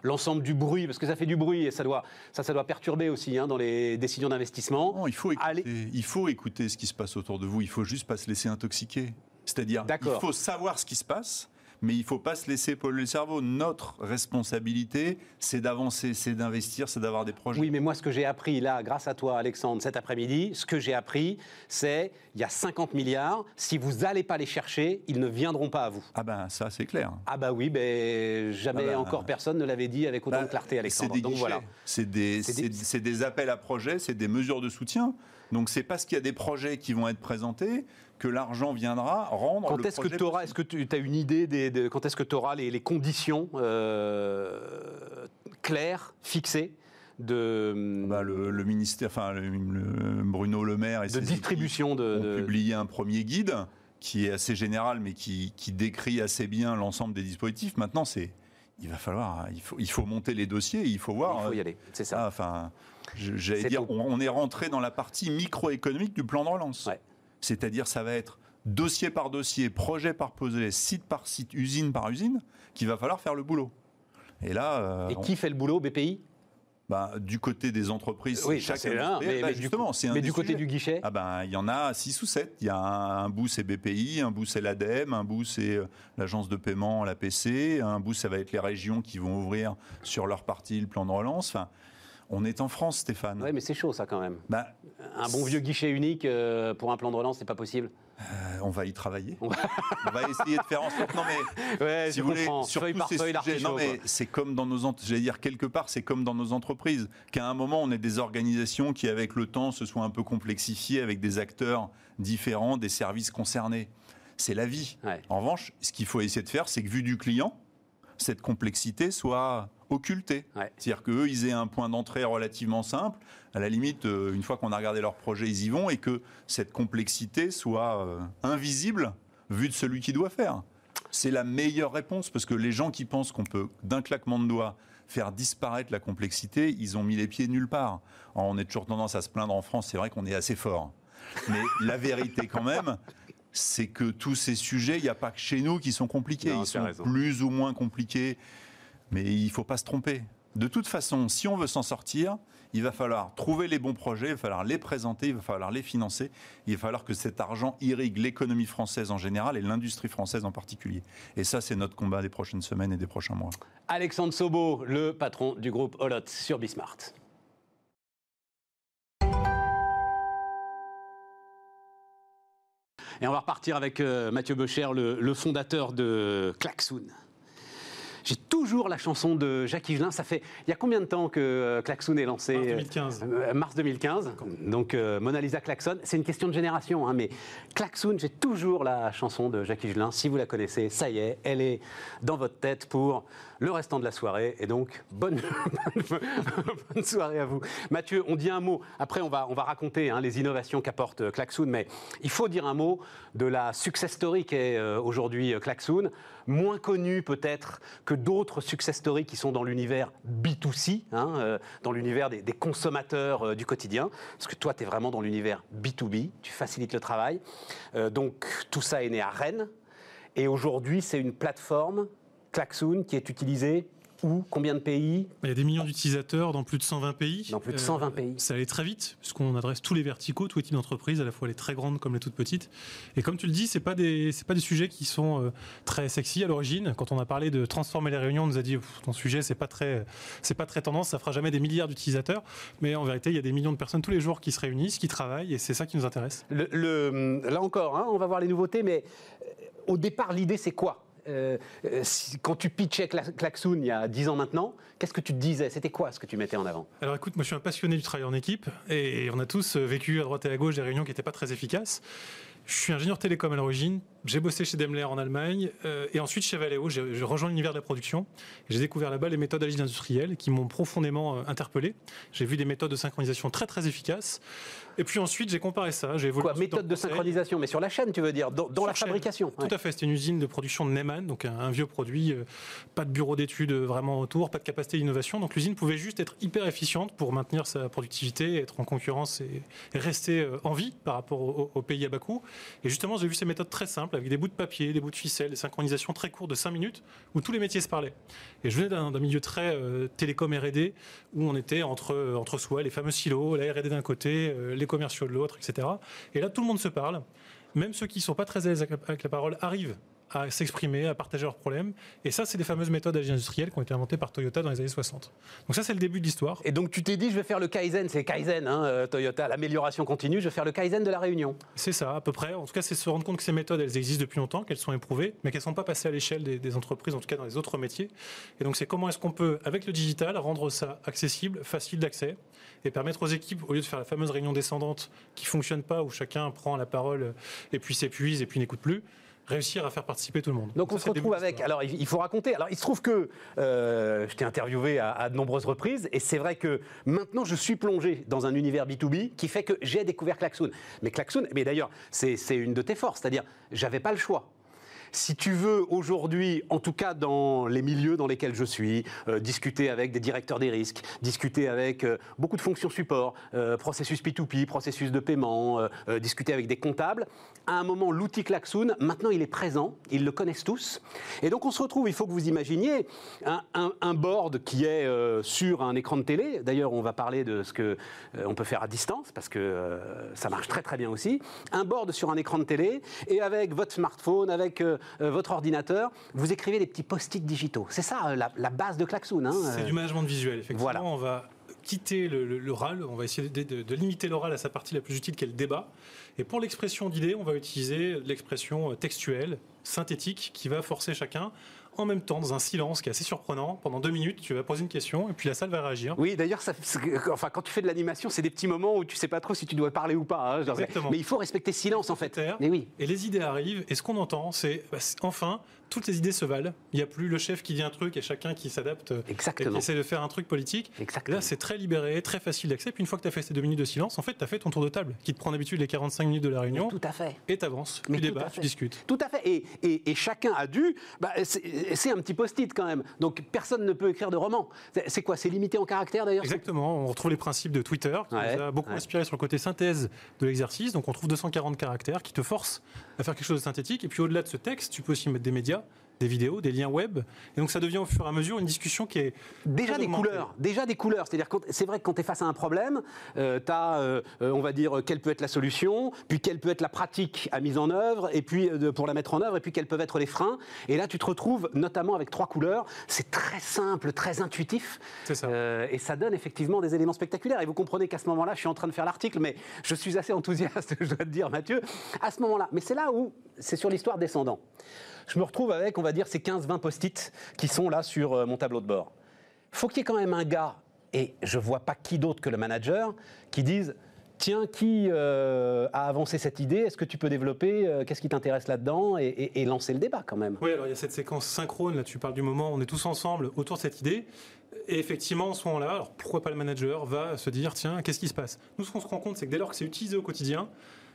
Speaker 1: l'ensemble du bruit, parce que ça fait du bruit et ça doit, ça, ça doit perturber aussi hein, dans les décisions d'investissement.
Speaker 2: il faut, écouter, il faut écouter ce qui se passe autour de vous, il faut juste pas se laisser intoxiquer. C'est-à-dire, il faut savoir ce qui se passe mais il ne faut pas se laisser polluer le cerveau. Notre responsabilité, c'est d'avancer, c'est d'investir, c'est d'avoir des projets.
Speaker 1: Oui, mais moi, ce que j'ai appris là, grâce à toi, Alexandre, cet après-midi, ce que j'ai appris, c'est il y a 50 milliards. Si vous n'allez pas les chercher, ils ne viendront pas à vous.
Speaker 2: Ah ben ça, c'est clair.
Speaker 1: Ah ben oui, ben, jamais ah ben, encore personne ne l'avait dit avec autant de bah, clarté, Alexandre.
Speaker 2: C'est des, voilà. des... des appels à projets, c'est des mesures de soutien. Donc c'est parce qu'il y a des projets qui vont être présentés que l'argent viendra rendre
Speaker 1: quand est-ce que tu auras, Est-ce que tu as une idée des, de, quand est-ce que tu auras les, conditions euh, claires, fixées de
Speaker 2: bah, le, ministère, enfin Bruno Le Maire et
Speaker 1: de distribution de,
Speaker 2: ont publié un premier guide qui est assez général mais qui, décrit assez bien l'ensemble des dispositifs. Maintenant, c'est il va falloir, il faut, il faut monter les dossiers, il faut voir.
Speaker 1: Il faut y aller, c'est ça.
Speaker 2: Ah, enfin, j'allais dire, on, est rentré dans la partie microéconomique du plan de relance. C'est-à-dire, ça va être dossier par dossier, projet par projet, site par site, usine par usine, qu'il va falloir faire le boulot.
Speaker 1: Et là. Euh, Et qui fait le boulot? BPI
Speaker 2: bah, du côté des entreprises,
Speaker 1: oui, c'est mais, bah, justement, c'est Mais du côté du guichet?
Speaker 2: Ah ben, Il y en a 6 ou 7. Il y a un, bout, c'est BPI, un bout, c'est l'ADEME, un bout, c'est euh, l'agence de paiement, l'APC, un bout, ça va être les régions qui vont ouvrir sur leur partie le plan de relance. Enfin, on est en France, Stéphane.
Speaker 1: Oui, mais c'est chaud, ça, quand même. Bah, un bon vieux guichet unique euh, pour un plan de relance, c'est pas possible.
Speaker 2: Euh, on va y travailler. on va essayer de faire en sorte. Non
Speaker 1: mais [LAUGHS] si vous voulez, sur feuille par feuille,
Speaker 2: non mais c'est comme dans nos, j'allais dire quelque part, c'est comme dans nos entreprises, qu'à un moment on ait des organisations qui, avec le temps, se soient un peu complexifiées avec des acteurs différents, des services concernés. C'est la vie. En revanche, ce qu'il faut essayer de faire, c'est que vu du client, cette complexité soit occultée. C'est-à-dire qu'eux, ils aient un point d'entrée relativement simple. À la limite, euh, une fois qu'on a regardé leur projet, ils y vont et que cette complexité soit euh, invisible vu de celui qui doit faire. C'est la meilleure réponse parce que les gens qui pensent qu'on peut, d'un claquement de doigts, faire disparaître la complexité, ils ont mis les pieds nulle part. on est toujours tendance à se plaindre en France, c'est vrai qu'on est assez fort. Mais la vérité quand même, c'est que tous ces sujets, il n'y a pas que chez nous qui sont compliqués. ils sont plus ou moins compliqués, mais il ne faut pas se tromper. De toute façon, si on veut s'en sortir, il va falloir trouver les bons projets, il va falloir les présenter, il va falloir les financer, il va falloir que cet argent irrigue l'économie française en général et l'industrie française en particulier. Et ça, c'est notre combat des prochaines semaines et des prochains mois.
Speaker 1: Alexandre Sobo, le patron du groupe Olot sur Bismart. Et on va repartir avec euh, Mathieu Becher, le, le fondateur de Klaxoon. J'ai toujours la chanson de Jacques Higelin. Ça fait. Il y a combien de temps que euh, Klaxoon est lancé
Speaker 3: Mars 2015.
Speaker 1: Euh, mars 2015. Donc euh, Mona Lisa Klaxon. C'est une question de génération, hein, mais Klaxoon, j'ai toujours la chanson de Jacques Higelin. Si vous la connaissez, ça y est, elle est dans votre tête pour le restant de la soirée. Et donc, bonne, [LAUGHS] bonne soirée à vous. Mathieu, on dit un mot. Après, on va, on va raconter hein, les innovations qu'apporte euh, Klaxoon, mais il faut dire un mot de la success story qu'est euh, aujourd'hui euh, Klaxoon. Moins connue peut-être que d'autres success stories qui sont dans l'univers B2C, hein, euh, dans l'univers des, consommateurs euh, du quotidien. Parce que toi, tu es vraiment dans l'univers B2B, tu facilites le travail. Euh, donc, tout ça est né à Rennes. Et aujourd'hui, c'est une plateforme, Klaxoon, qui est utilisée où Combien de pays
Speaker 3: Il y a des millions d'utilisateurs dans plus de 120 pays.
Speaker 1: Dans plus de 120 pays.
Speaker 3: Ça allait très vite, puisqu'on adresse tous les verticaux, tous les types d'entreprises, à la fois les très grandes comme les toutes petites. Et comme tu le dis, c'est pas des, c'est pas des sujets qui sont euh, très sexy à l'origine. Quand on a parlé de transformer les réunions, on nous a dit ton sujet c'est pas très, c'est pas très tendance, ça fera jamais des milliards d'utilisateurs. Mais en vérité, il y a des millions de personnes tous les jours qui se réunissent, qui travaillent, et c'est ça qui nous intéresse.
Speaker 1: Le- le- là encore, hein, on va voir les nouveautés, mais euh, au départ, l'idée, c'est quoi? Euh, euh, quand tu pitchais Klaxoon il y a 10 ans maintenant, qu'est-ce que tu te disais? C'était quoi ce que tu mettais en avant?
Speaker 3: Alors écoute, moi je suis un passionné du travail en équipe et on a tous euh, vécu à droite et à gauche des réunions qui n'étaient pas très efficaces. Je suis ingénieur télécom à l'origine, j'ai bossé chez Daimler en Allemagne euh, et ensuite chez Valeo, j'ai rejoint l'univers de la production. J'ai découvert là-bas les méthodes agiles industrielles qui m'ont profondément euh, interpellé. J'ai vu des méthodes de synchronisation très très efficaces. Et puis ensuite j'ai comparé ça, j'ai évolué
Speaker 1: Quoi, méthode de
Speaker 3: conseil.
Speaker 1: synchronisation, mais sur la chaîne, tu veux dire, dans, la
Speaker 3: chaîne.
Speaker 1: fabrication
Speaker 3: Tout à fait, c'était une usine de production de Neyman, donc un, un vieux produit, euh, pas de bureau d'études vraiment autour, pas de capacité d'innovation. Donc l'usine pouvait juste être hyper efficiente pour maintenir sa productivité, être en concurrence et, et rester en vie par rapport au- pays à bas coût. Et justement, j'ai vu ces méthodes très simples, avec des bouts de papier, des bouts de ficelle, des synchronisations très courtes de 5 minutes, où tous les métiers se parlaient. Et je venais d'un milieu très euh, télécom R&D, où on était entre, euh, entre soi, les fameux silos, la R&D d'un côté, euh, les commerciaux de l'autre, etc. Et là, tout le monde se parle. Même ceux qui ne sont pas très à l'aise avec la- avec la parole arrivent à s'exprimer, à partager leurs problèmes. Et ça, c'est des fameuses méthodes agiles industrielles qui ont été inventées par Toyota dans les années 60. Donc ça, c'est le début de l'histoire.
Speaker 1: Et donc tu t'es dit, je vais faire le Kaizen, c'est Kaizen, hein, euh, Toyota, l'amélioration continue, je vais faire le Kaizen de la réunion.
Speaker 3: C'est ça, à peu près. En tout cas, c'est se rendre compte que ces méthodes, elles existent depuis longtemps, qu'elles sont éprouvées, mais qu'elles ne sont pas passées à l'échelle des, des entreprises, en tout cas dans les autres métiers. Et donc, c'est comment est-ce qu'on peut, avec le digital, rendre ça accessible, facile d'accès, et permettre aux équipes, au lieu de faire la fameuse réunion descendante qui fonctionne pas, où chacun prend la parole et puis s'épuise et puis n'écoute plus, réussir à faire participer tout le monde.
Speaker 1: Donc on
Speaker 3: ça,
Speaker 1: se retrouve avec. Alors il il faut raconter. Alors il se trouve que euh, je t'ai interviewé à, à de nombreuses reprises et c'est vrai que maintenant je suis plongé dans un univers B2B qui fait que j'ai découvert Klaxoon. Mais Klaxoon, mais d'ailleurs c'est c'est une de tes forces, c'est-à-dire j'avais pas le choix. Si tu veux aujourd'hui, en tout cas dans les milieux dans lesquels je suis, euh, discuter avec des directeurs des risques, discuter avec euh, beaucoup de fonctions support, euh, processus P2P, processus de paiement, discuter avec des comptables, à un moment, l'outil Klaxoon, maintenant il est présent, ils le connaissent tous. Et donc on se retrouve, il faut que vous imaginiez un, un- board qui est sur un écran de télé. D'ailleurs, on va parler de ce que on peut faire à distance parce que ça marche très très bien aussi. Un board sur un écran de télé et avec votre smartphone, avec votre ordinateur, vous écrivez des petits post-it digitaux. C'est ça euh, la, la base de Klaxoon. hein,
Speaker 3: C'est
Speaker 1: euh.
Speaker 3: du management visuel, effectivement.
Speaker 1: Voilà.
Speaker 3: On va quitter l'oral, on va essayer de, de- de limiter l'oral à sa partie la plus utile qui est le débat. Et pour l'expression d'idées, on va utiliser l'expression euh, textuelle, synthétique, qui va forcer chacun en même temps, dans un silence qui est assez surprenant, pendant deux minutes, tu vas poser une question et puis la salle va réagir.
Speaker 1: Oui, d'ailleurs, enfin, quand tu fais de l'animation, c'est des petits moments où tu sais pas trop si tu dois parler ou pas. hein.
Speaker 3: Exactement.
Speaker 1: Mais il faut respecter ce silence en fait. Mais oui.
Speaker 3: Et les idées arrivent, et ce qu'on entend, c'est bah, c'est- enfin, toutes les idées se valent. Il n'y a plus le chef qui dit un truc et chacun qui s'adapte et qui essaie de faire un truc politique.
Speaker 1: Exactement.
Speaker 3: Là, c'est très libéré, très facile d'accès. Puis une fois que tu as fait ces deux minutes de silence, en fait, tu as fait ton tour de table, qui te prend d'habitude les 45 minutes de la réunion,
Speaker 1: Tout à fait.
Speaker 3: et tu avances,
Speaker 1: Mais
Speaker 3: tu débats, tu discutes.
Speaker 1: Tout à fait. Et, et- et chacun a dû. bah, c'est c'est un petit post-it quand même. Donc personne ne peut écrire de roman. C'est c'est quoi? C'est limité en caractère d'ailleurs?
Speaker 3: Exactement, on retrouve les principes de Twitter, qui
Speaker 1: Ouais,
Speaker 3: nous a beaucoup
Speaker 1: ouais.
Speaker 3: inspiré sur le côté synthèse de l'exercice. Donc on trouve 240 caractères qui te forcent à faire quelque chose de synthétique. Et puis au-delà de ce texte, tu peux aussi mettre des médias, des vidéos, des liens web. Et donc ça devient au fur et à mesure une discussion qui est
Speaker 1: déjà des couleurs, déjà des couleurs. C'est-à-dire c'est vrai que quand tu es face à un problème, euh, tu as, euh, euh, on va dire, quelle peut être la solution, puis quelle peut être la pratique à mise en œuvre, et puis pour la mettre en œuvre, et puis quels peuvent être les freins. Et là, tu te retrouves notamment avec trois couleurs. C'est très simple, très intuitif. Ça. et ça donne effectivement des éléments spectaculaires. Et vous comprenez qu'à ce moment-là, je suis en train de faire l'article, mais je suis assez enthousiaste, [LAUGHS] je dois te dire, Mathieu, à ce moment-là. Mais c'est là où c'est sur l'histoire descendant je me retrouve avec, on va dire, ces 15-20 post-it qui sont là sur euh, mon tableau de bord. Faut qu'il y ait quand même un gars, et je vois pas qui d'autre que le manager, qui dise Tiens, qui euh, a avancé cette idée Est-ce que tu peux développer euh, Qu'est-ce qui t'intéresse là-dedans et, lancer le débat quand même.
Speaker 3: Oui, alors il y a cette séquence synchrone, là tu parles du moment, on est tous ensemble autour de cette idée. Et effectivement, en ce moment-là, alors pourquoi pas le manager va se dire tiens, qu'est-ce qui se passe? Nous, ce qu'on se rend compte, c'est que dès lors que c'est utilisé au quotidien,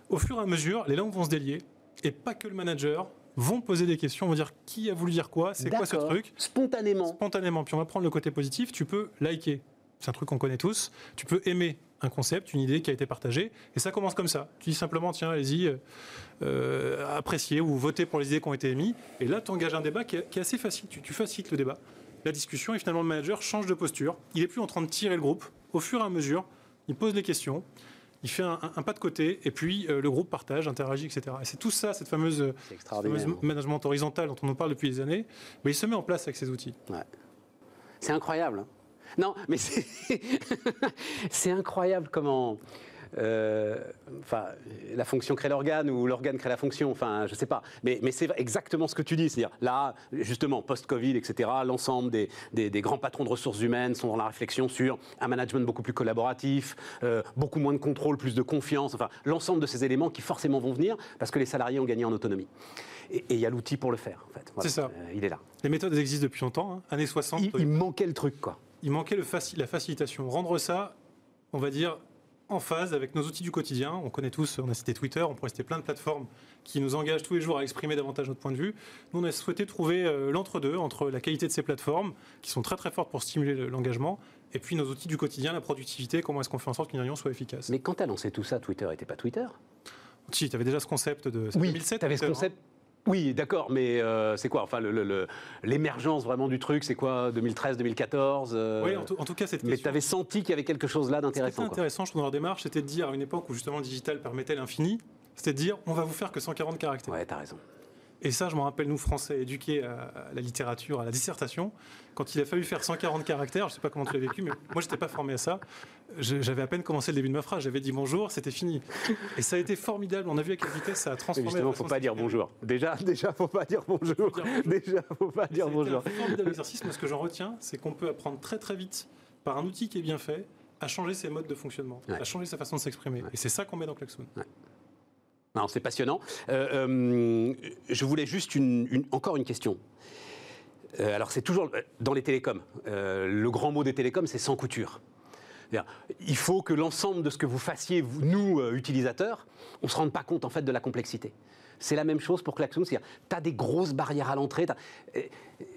Speaker 3: au fur et à mesure, les langues vont se délier. Et pas que le manager, vont poser des questions, vont dire qui a voulu dire quoi, c'est quoi ce truc.
Speaker 1: Spontanément.
Speaker 3: Spontanément. Puis on va prendre le côté positif, tu peux liker. C'est un truc qu'on connaît tous. Tu peux aimer un concept, une idée qui a été partagée, et ça commence comme ça. Tu dis simplement, tiens, allez-y, euh, euh appréciez ou votez pour les idées qui ont été émises, et là, tu engages un débat qui est, assez facile. Tu, tu, facilites le débat, la discussion, et finalement, le manager change de posture. Il est plus en train de tirer le groupe. Au fur et à mesure, il pose les questions il fait un, pas de côté, et puis euh, le groupe partage, interagit, etc. Et c'est tout ça, cette fameuse, management horizontal dont on nous parle depuis des années, mais il se met en place avec ces outils.
Speaker 1: C'est incroyable. Hein. non, mais c'est [LAUGHS] incroyable comment enfin, la fonction crée l'organe ou l'organe crée la fonction, enfin, je sais pas. Mais, mais c'est exactement ce que tu dis. C'est-à-dire, là, justement, post-Covid, etc., l'ensemble des, des, grands patrons de ressources humaines sont dans la réflexion sur un management beaucoup plus collaboratif, euh, beaucoup moins de contrôle, plus de confiance, enfin, l'ensemble de ces éléments qui forcément vont venir parce que les salariés ont gagné en autonomie. Et il y a l'outil pour le faire, en fait.
Speaker 3: c'est ça.
Speaker 1: Euh, il est là.
Speaker 3: Les méthodes existent depuis longtemps, hein. années 60.
Speaker 1: Il, manquait le truc, quoi.
Speaker 3: Il manquait le la facilitation. Rendre ça, on va dire, en phase avec nos outils du quotidien. On connaît tous, on a cité Twitter, on pourrait citer plein de plateformes qui nous engagent tous les jours à exprimer davantage notre point de vue. Nous, on a souhaité trouver euh, l'entre-deux entre la qualité de ces plateformes, qui sont très très fortes pour stimuler l'engagement, et puis nos outils du quotidien, la productivité, comment est-ce qu'on fait en sorte qu'une réunion soit efficace.
Speaker 1: Mais quand tu as lancé tout ça, Twitter n'était pas Twitter?
Speaker 3: Si, tu avais déjà ce concept de
Speaker 1: oui, 2007. Tu avais ce concept. Hein. Oui, d'accord, mais euh, c'est quoi Enfin, l'émergence vraiment du truc, c'est quoi 2013, 2014 euh,
Speaker 3: Oui, en tout, cas, cette
Speaker 1: Mais tu avais senti qu'il y avait quelque chose là d'intéressant.
Speaker 3: Ce qui intéressant, je trouve, dans leur démarche, c'était de dire à une époque où justement le digital permettait l'infini, c'était de dire on va vous faire que 140 caractères.
Speaker 1: Ouais, t'as raison.
Speaker 3: Et ça, je me rappelle, nous, Français, éduqués à la littérature, à la dissertation, quand il a fallu faire 140 caractères, je ne sais pas comment tu l'as vécu, mais moi, je n'étais pas formé à ça. J'avais à peine commencé le début de ma phrase, j'avais dit bonjour, c'était fini. Et ça a été formidable. On a vu à quelle vitesse ça a transformé.
Speaker 1: Justement, il ne faut pas dire bonjour. Déjà, déjà, faut pas dire bonjour. Déjà, faut pas dire bonjour.
Speaker 3: C'est un formidable exercice. Moi, ce que j'en retiens, c'est qu'on peut apprendre très très vite par un outil qui est bien fait à changer ses modes de fonctionnement, à changer sa façon de s'exprimer. Et c'est ça qu'on met dans Klaxoon.
Speaker 1: C'est passionnant. Euh, euh, je voulais juste une, encore une question. Euh, alors c'est toujours dans les télécoms. le grand mot des télécoms, c'est sans couture. Il faut que l'ensemble de ce que vous fassiez, nous, utilisateurs, on ne se rende pas compte en fait de la complexité. C'est la même chose pour Klaxoon, c'est-à-dire tu as des grosses barrières à l'entrée.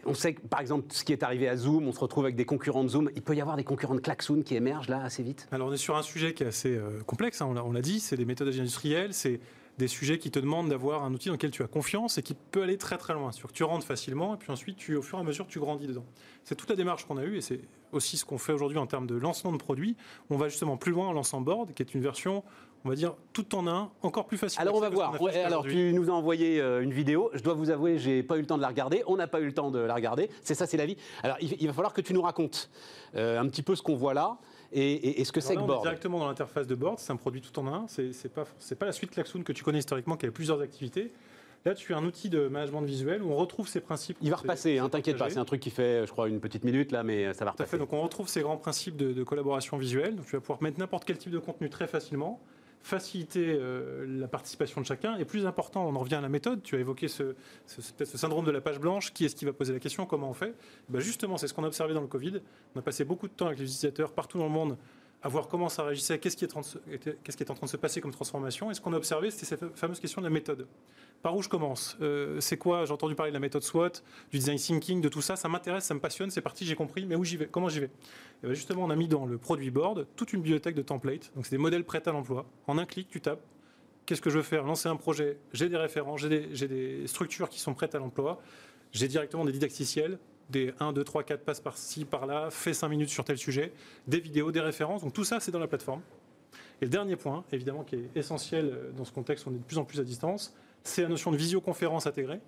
Speaker 1: On sait que, par exemple, ce qui est arrivé à Zoom, on se retrouve avec des concurrents de Zoom. Il peut y avoir des concurrents de Klaxoon qui émergent là assez vite?
Speaker 3: Alors on est sur un sujet qui est assez complexe, hein, on l'a dit, c'est des méthodes industrielles, c'est des sujets qui te demandent d'avoir un outil dans lequel tu as confiance et qui peut aller très très loin. Sur que tu rentres facilement et puis ensuite, tu, au fur et à mesure, tu grandis dedans. C'est toute la démarche qu'on a eue et c'est aussi ce qu'on fait aujourd'hui en termes de lancement de produits. On va justement plus loin en lançant Board, qui est une version on va dire tout en un, encore plus facile.
Speaker 1: Alors on va voir. alors tu nous as envoyé euh, une vidéo. Je dois vous avouer, j'ai pas eu le temps de la regarder. On n'a pas eu le temps de la regarder. C'est ça, c'est la vie. Alors il, va falloir que tu nous racontes euh, un petit peu ce qu'on voit là et, ce que c'est que Board.
Speaker 3: directement dans l'interface de Board, c'est un produit tout en un. C'est n'est pas, pas la suite Klaxoon que tu connais historiquement, qui avait plusieurs activités. Là, tu as un outil de management visuel où on retrouve ces principes.
Speaker 1: Il va repasser, hein, t'inquiète pas. C'est un truc qui fait, je crois, une petite minute là, mais ça va repasser.
Speaker 3: fait. Donc, on retrouve ces grands principes de, de collaboration visuelle. Donc, tu vas pouvoir mettre n'importe quel type de contenu très facilement faciliter euh, la participation de chacun. Et plus important, on en revient à la méthode. Tu as évoqué ce, ce, syndrome de la page blanche. Qui est-ce qui va poser la question? Comment on fait? Ben Justement, c'est ce qu'on a observé dans le Covid. On a passé beaucoup de temps avec les utilisateurs partout dans le monde à voir comment ça réagissait, qu'est-ce qui, est en train de se passer comme transformation. Et ce qu'on a observé, c'était cette fameuse question de la méthode. Par où je commence? Euh, C'est quoi? J'ai entendu parler de la méthode SWOT, du design thinking, de tout ça. Ça m'intéresse, ça me passionne, c'est parti, j'ai compris. Mais où j'y vais? Comment j'y vais? Et ben Justement, on a mis dans le produit board toute une bibliothèque de templates. Donc, c'est des modèles prêts à l'emploi. En un clic, tu tapes. Qu'est-ce que je veux faire? Lancer un projet. J'ai des référents, j'ai des structures qui sont prêtes à l'emploi J'ai directement des didacticiels, des 1, 2, 3, 4 passes par-ci, par-là, fait 5 minutes sur tel sujet, des vidéos, des références. Donc tout ça, c'est dans la plateforme. Et le dernier point, évidemment, qui est essentiel euh, dans ce contexte où on est de plus en plus à distance, c'est la notion de visioconférence intégrée.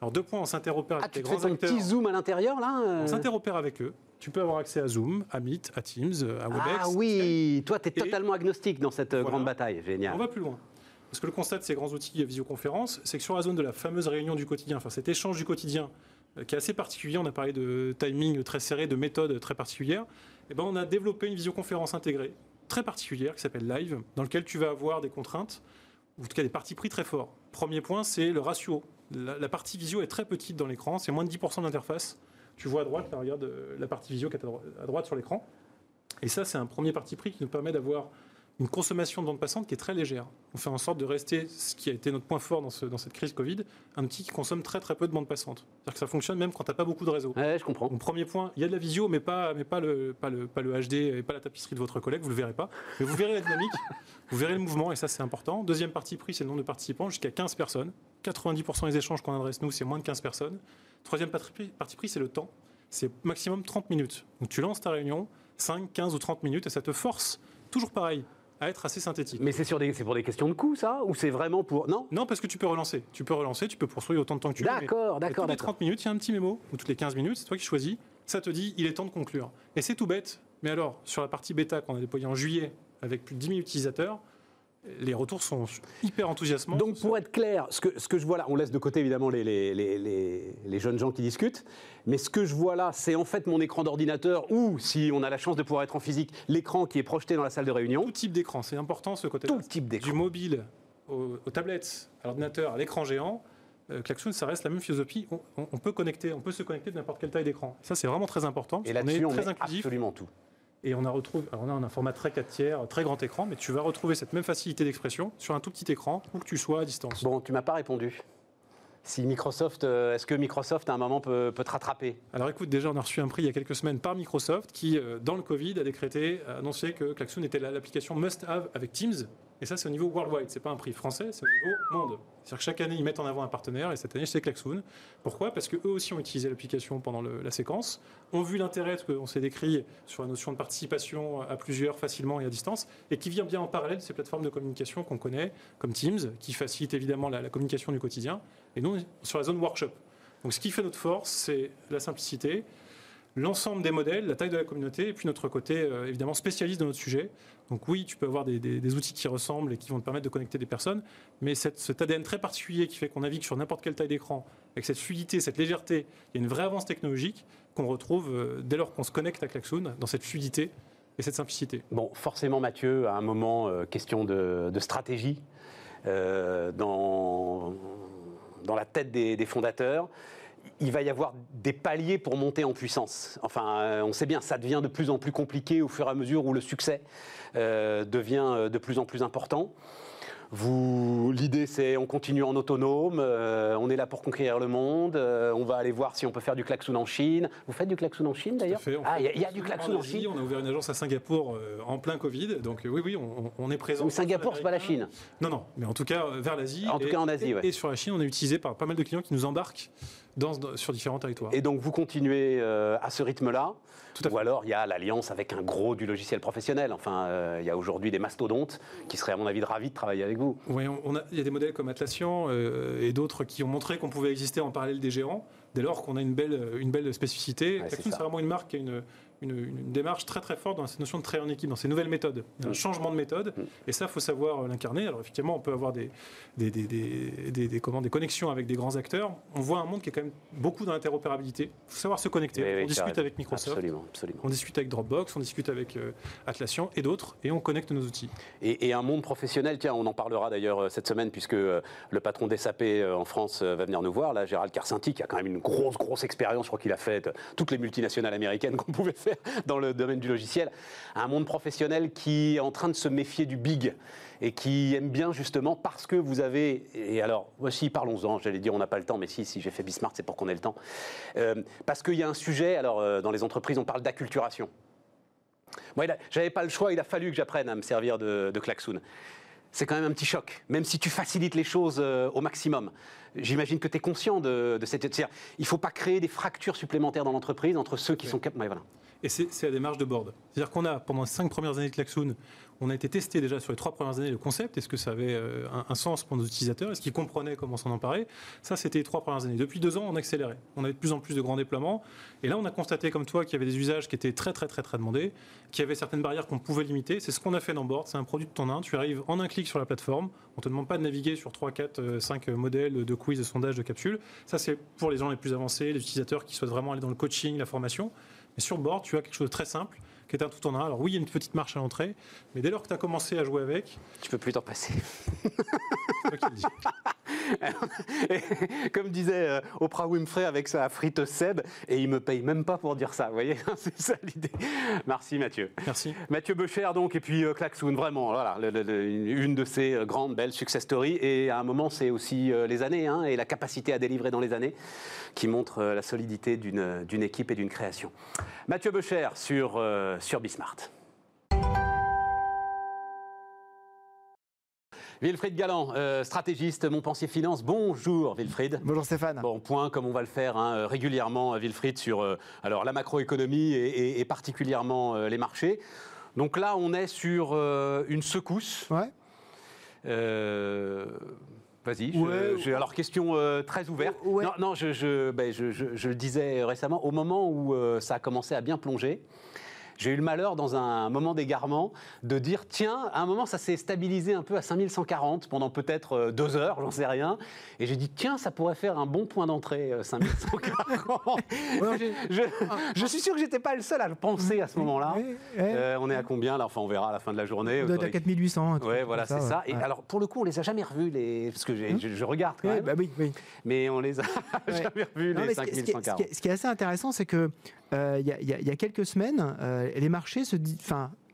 Speaker 3: Alors deux points, on s'interopère
Speaker 1: Ah,
Speaker 3: avec
Speaker 1: tu
Speaker 3: les
Speaker 1: fais
Speaker 3: grands acteurs.
Speaker 1: petit zoom à l'intérieur, là euh
Speaker 3: On s'interopère avec eux. Tu peux avoir accès à Zoom, à Meet, à Teams, à Webex.
Speaker 1: Ah oui, toi, tu es totalement agnostique dans cette euh,
Speaker 3: Voilà.
Speaker 1: grande bataille. Génial.
Speaker 3: On va plus loin. Parce que le constat de ces grands outils de visioconférence, c'est que sur la zone de la fameuse réunion du quotidien, enfin cet échange du quotidien, euh, qui est assez particulier, on a parlé de timing très serré, de méthode très particulière, eh ben on a développé une visioconférence intégrée, très particulière, qui s'appelle Live, dans lequel tu vas avoir des contraintes, ou en tout cas des parties pris très forts. Premier point, c'est le ratio. La, partie visio est très petite dans l'écran, c'est moins de 10% de l'interface. Tu vois à droite, là, regarde euh, la partie visio qui est à droite sur l'écran. Et ça, c'est un premier parti pris qui nous permet d'avoir une consommation de bande passante qui est très légère. On fait en sorte de rester, ce qui a été notre point fort dans, ce- dans cette crise Covid, un outil qui consomme très très peu de bande passante. C'est-à-dire que ça fonctionne même quand tu n'as pas beaucoup de réseau.
Speaker 1: Ouais, je comprends.
Speaker 3: Donc premier point, il y a de la visio, mais pas, mais pas, le, pas, le, pas le HD et pas la tapisserie de votre collègue, vous le verrez pas. Mais vous verrez la dynamique, [LAUGHS] vous verrez le mouvement, et ça c'est important. Deuxième partie pris, c'est le nombre de participants, jusqu'à 15 personnes. 90% des échanges qu'on adresse nous, c'est moins de 15 personnes. Troisième partie pris, c'est le temps. C'est maximum 30 minutes. Donc tu lances ta réunion, 5, 15 ou 30 minutes, et ça te force, toujours pareil, à être assez synthétique.
Speaker 1: Mais c'est sur des, c'est pour des questions de coût, ça Ou c'est vraiment pour. Non
Speaker 3: Non, parce que tu peux relancer. Tu peux relancer, tu peux poursuivre autant de temps que tu veux.
Speaker 1: D'accord, d'accord,
Speaker 3: Toutes les
Speaker 1: d'accord.
Speaker 3: 30 minutes, il y a un petit mémo, ou toutes les 15 minutes, c'est toi qui choisis. Ça te dit, il est temps de conclure. Et c'est tout bête. Mais alors, sur la partie bêta qu'on a déployée en juillet, avec plus de 10 000 utilisateurs, les retours sont hyper enthousiasmants.
Speaker 1: Donc pour être clair, ce que, ce que je vois là, on laisse de côté évidemment les, les, les- les- jeunes gens qui discutent, mais ce que je vois là, c'est en fait mon écran d'ordinateur ou, si on a la chance de pouvoir être en physique, l'écran qui est projeté dans la salle de réunion.
Speaker 3: tout type d'écran, c'est important ce côté-là.
Speaker 1: Tout type d'écran.
Speaker 3: Du mobile au- aux, tablettes, à l'ordinateur, à l'écran géant, euh, Klaxoon, ça reste la même philosophie. On, on- on peut connecter, on peut se connecter de n'importe quelle taille d'écran. Ça, c'est vraiment très important.
Speaker 1: Et
Speaker 3: parce
Speaker 1: là-dessus,
Speaker 3: est
Speaker 1: on
Speaker 3: très
Speaker 1: met
Speaker 3: inclusif.
Speaker 1: absolument tout.
Speaker 3: Et on a on un format très 4 tiers, très grand écran, mais tu vas retrouver cette même facilité d'expression sur un tout petit écran, où que tu sois à distance.
Speaker 1: Bon, tu m'as pas répondu. Si Microsoft, euh, est-ce que Microsoft à un moment peut, peut te rattraper?
Speaker 3: Alors écoute, déjà on a reçu un prix il y a quelques semaines par Microsoft qui, euh, dans le Covid, a décrété, a annoncé que Klaxoon était la- l'application must-have avec Teams. Et ça, c'est au niveau worldwide. C'est pas un prix français, c'est au niveau monde. C'est-à-dire que chaque année, ils mettent en avant un partenaire, et cette année, c'est Klaxoon. Pourquoi? Parce que eux aussi ont utilisé l'application pendant la séquence, ont vu l'intérêt qu'on s'est décrit sur la notion de participation à plusieurs facilement et à distance, et qui vient bien en parallèle de ces plateformes de communication qu'on connaît, comme Teams, qui facilitent évidemment la, la communication du quotidien, et nous, sur la zone workshop. Donc ce qui fait notre force, c'est la simplicité, l'ensemble des modèles, la taille de la communauté, et puis notre côté euh, évidemment spécialiste de notre sujet. Donc oui, tu peux avoir des, des- outils qui ressemblent et qui vont te permettre de connecter des personnes, mais cette- cet ADN très particulier qui fait qu'on navigue sur n'importe quelle taille d'écran, avec cette fluidité, cette légèreté, il y a une vraie avance technologique qu'on retrouve euh, dès lors qu'on se connecte à Klaxoon, dans cette fluidité et cette simplicité.
Speaker 1: Bon, forcément, Mathieu, à un moment, euh, question de, stratégie dans, dans la tête des fondateurs. Il va y avoir des paliers pour monter en puissance. Enfin, euh, on sait bien, ça devient de plus en plus compliqué au fur et à mesure où le succès euh, devient euh, de plus en plus important. Vous, l'idée, c'est on continue en autonome, euh, on est là pour conquérir le monde, euh, on va aller voir si on peut faire du klaxon en Chine. Vous faites du klaxon en Chine d'ailleurs
Speaker 3: Tout à fait, on
Speaker 1: Ah, il y a- il y, a du klaxon en Chine.
Speaker 3: On a ouvert une agence à Singapour euh, en plein Covid, donc oui, oui, on, on est présent.
Speaker 1: Ou Singapour, c'est pas la Chine.
Speaker 3: Non, non, mais en tout cas vers l'Asie.
Speaker 1: En tout cas, en Asie,
Speaker 3: et,
Speaker 1: ouais.
Speaker 3: et sur la Chine, on est utilisé par pas mal de clients qui nous embarquent dans, sur différents territoires.
Speaker 1: Et donc vous continuez à ce rythme-là
Speaker 3: Tout à
Speaker 1: Ou alors il y a l'alliance avec un gros du logiciel professionnel. Enfin, euh, il y a aujourd'hui des mastodontes qui seraient à mon avis ravis de travailler avec vous.
Speaker 3: Oui, on- a- il y a des modèles comme Atlassian euh, et d'autres qui ont montré qu'on pouvait exister en parallèle des gérants, dès lors qu'on a une belle, une belle spécificité.
Speaker 1: Ouais, c'est
Speaker 3: vraiment une marque qui a une, une- une démarche très très forte dans cette notion de travailler en équipe, dans ces nouvelles méthodes. Un
Speaker 1: Mm.
Speaker 3: changement de méthode,
Speaker 1: Mm.
Speaker 3: et ça, il faut savoir euh, l'incarner. Alors effectivement, on peut avoir des, des, des, des, des- comment, des connexions avec des grands acteurs. On voit un monde qui est quand même beaucoup dans l'interopérabilité. Il faut savoir se connecter.
Speaker 1: Oui, oui,
Speaker 3: on discute avec Microsoft.
Speaker 1: Absolument, absolument.
Speaker 3: On discute avec Dropbox, on discute avec euh, Atlassian et d'autres, et on connecte nos outils.
Speaker 1: Et, et un monde professionnel, tiens, on en parlera d'ailleurs euh, cette semaine, puisque le patron des SAP en France va venir nous voir, là, Gérald Carcinti, qui a quand même une grosse, grosse expérience, je crois qu'il a fait toutes les multinationales américaines [LAUGHS] qu'on pouvait faire [LAUGHS] dans le domaine du logiciel. Un monde professionnel qui est en train de se méfier du big et qui aime bien justement parce que vous avez, et alors voici, parlons-en, j'allais dire on n'a pas le temps, mais si, si j'ai fait Bismart, c'est pour qu'on ait le temps. Euh, parce qu'il y a un sujet, alors euh, dans les entreprises, on parle d'acculturation. Moi, j'avais pas le choix, il a fallu que j'apprenne à me servir de, de klaxoon. c'est quand même un petit choc, même si tu facilites les choses euh, au maximum. J'imagine que tu es conscient de, de cette... Il ne faut pas créer des fractures supplémentaires dans l'entreprise entre ceux qui sont capables... voilà.
Speaker 3: Et c'est la démarche de board. C'est-à-dire qu'on a, pendant les cinq premières années de Klaxoon, on a été testé déjà sur les trois premières années le concept. Est-ce que ça avait euh, un, sens pour nos utilisateurs? Est-ce qu'ils comprenaient comment s'en emparer? Ça, c'était les trois premières années. Depuis deux ans, on accélérait. On avait de plus en plus de grands déploiements. Et là, on a constaté, comme toi, qu'il y avait des usages qui étaient très, très, très, très demandés, qu'il y avait certaines barrières qu'on pouvait limiter. C'est ce qu'on a fait dans Board. C'est un produit de ton un. Tu arrives en un clic sur la plateforme. On ne te demande pas de naviguer sur 3, 4, 5 modèles de quiz, de sondage, de capsules. Ça, c'est pour les gens les plus avancés, les utilisateurs qui souhaitent vraiment aller dans le coaching, la formation. Mais sur Board, tu as quelque chose de très simple qui est un tout en un. Alors oui, il y a une petite marche à l'entrée, mais dès lors que tu as commencé à jouer avec...
Speaker 1: Tu peux plus t'en passer. [LAUGHS] [LAUGHS] Comme disait euh, Oprah Winfrey avec sa frite Seb, et il me paye même pas pour dire ça, vous voyez [LAUGHS] C'est ça l'idée. Merci Mathieu.
Speaker 3: Merci.
Speaker 1: Mathieu Becher donc, et puis euh, Klaxoon, vraiment, voilà, une de ces euh, grandes, belles success stories. Et à un moment, c'est aussi les années, hein, et la capacité à délivrer dans les années qui montre la solidité d'une équipe et d'une création. Mathieu Becher sur, sur Bismart. Wilfried Galland, euh, stratégiste Montpensier Finance. Bonjour Wilfried.
Speaker 4: Bonjour Stéphane.
Speaker 1: Bon, point comme on va le faire hein, régulièrement, Wilfried, sur euh, alors, la macroéconomie et, particulièrement euh, les marchés. Donc là, on est sur une secousse.
Speaker 4: Ouais.
Speaker 1: Vas-y. alors, question très ouverte. Non, non je, ben, je, je, le disais récemment, au moment où ça a commencé à bien plonger, j'ai eu le malheur, dans un moment d'égarement, de dire tiens, à un moment, ça s'est stabilisé un peu à 5140 pendant peut-être euh, deux heures, j'en sais rien. Et j'ai dit tiens, ça pourrait faire un bon point d'entrée, 5140. Euh, [LAUGHS] [LAUGHS] je, suis sûr que j'étais pas le seul à le penser à ce moment-là. Euh, on est à combien là? Enfin, on verra à la fin de la journée.
Speaker 4: On doit être à 4800.
Speaker 1: Oui, voilà, c'est ça. Et alors, pour le coup, on les a jamais revus, les... parce que hum. je, regarde quand même.
Speaker 4: Bah oui, oui.
Speaker 1: Mais on les a [LAUGHS] jamais revus, les 5140.
Speaker 4: Ce qui est assez intéressant, c'est que il y, a quelques semaines, les marchés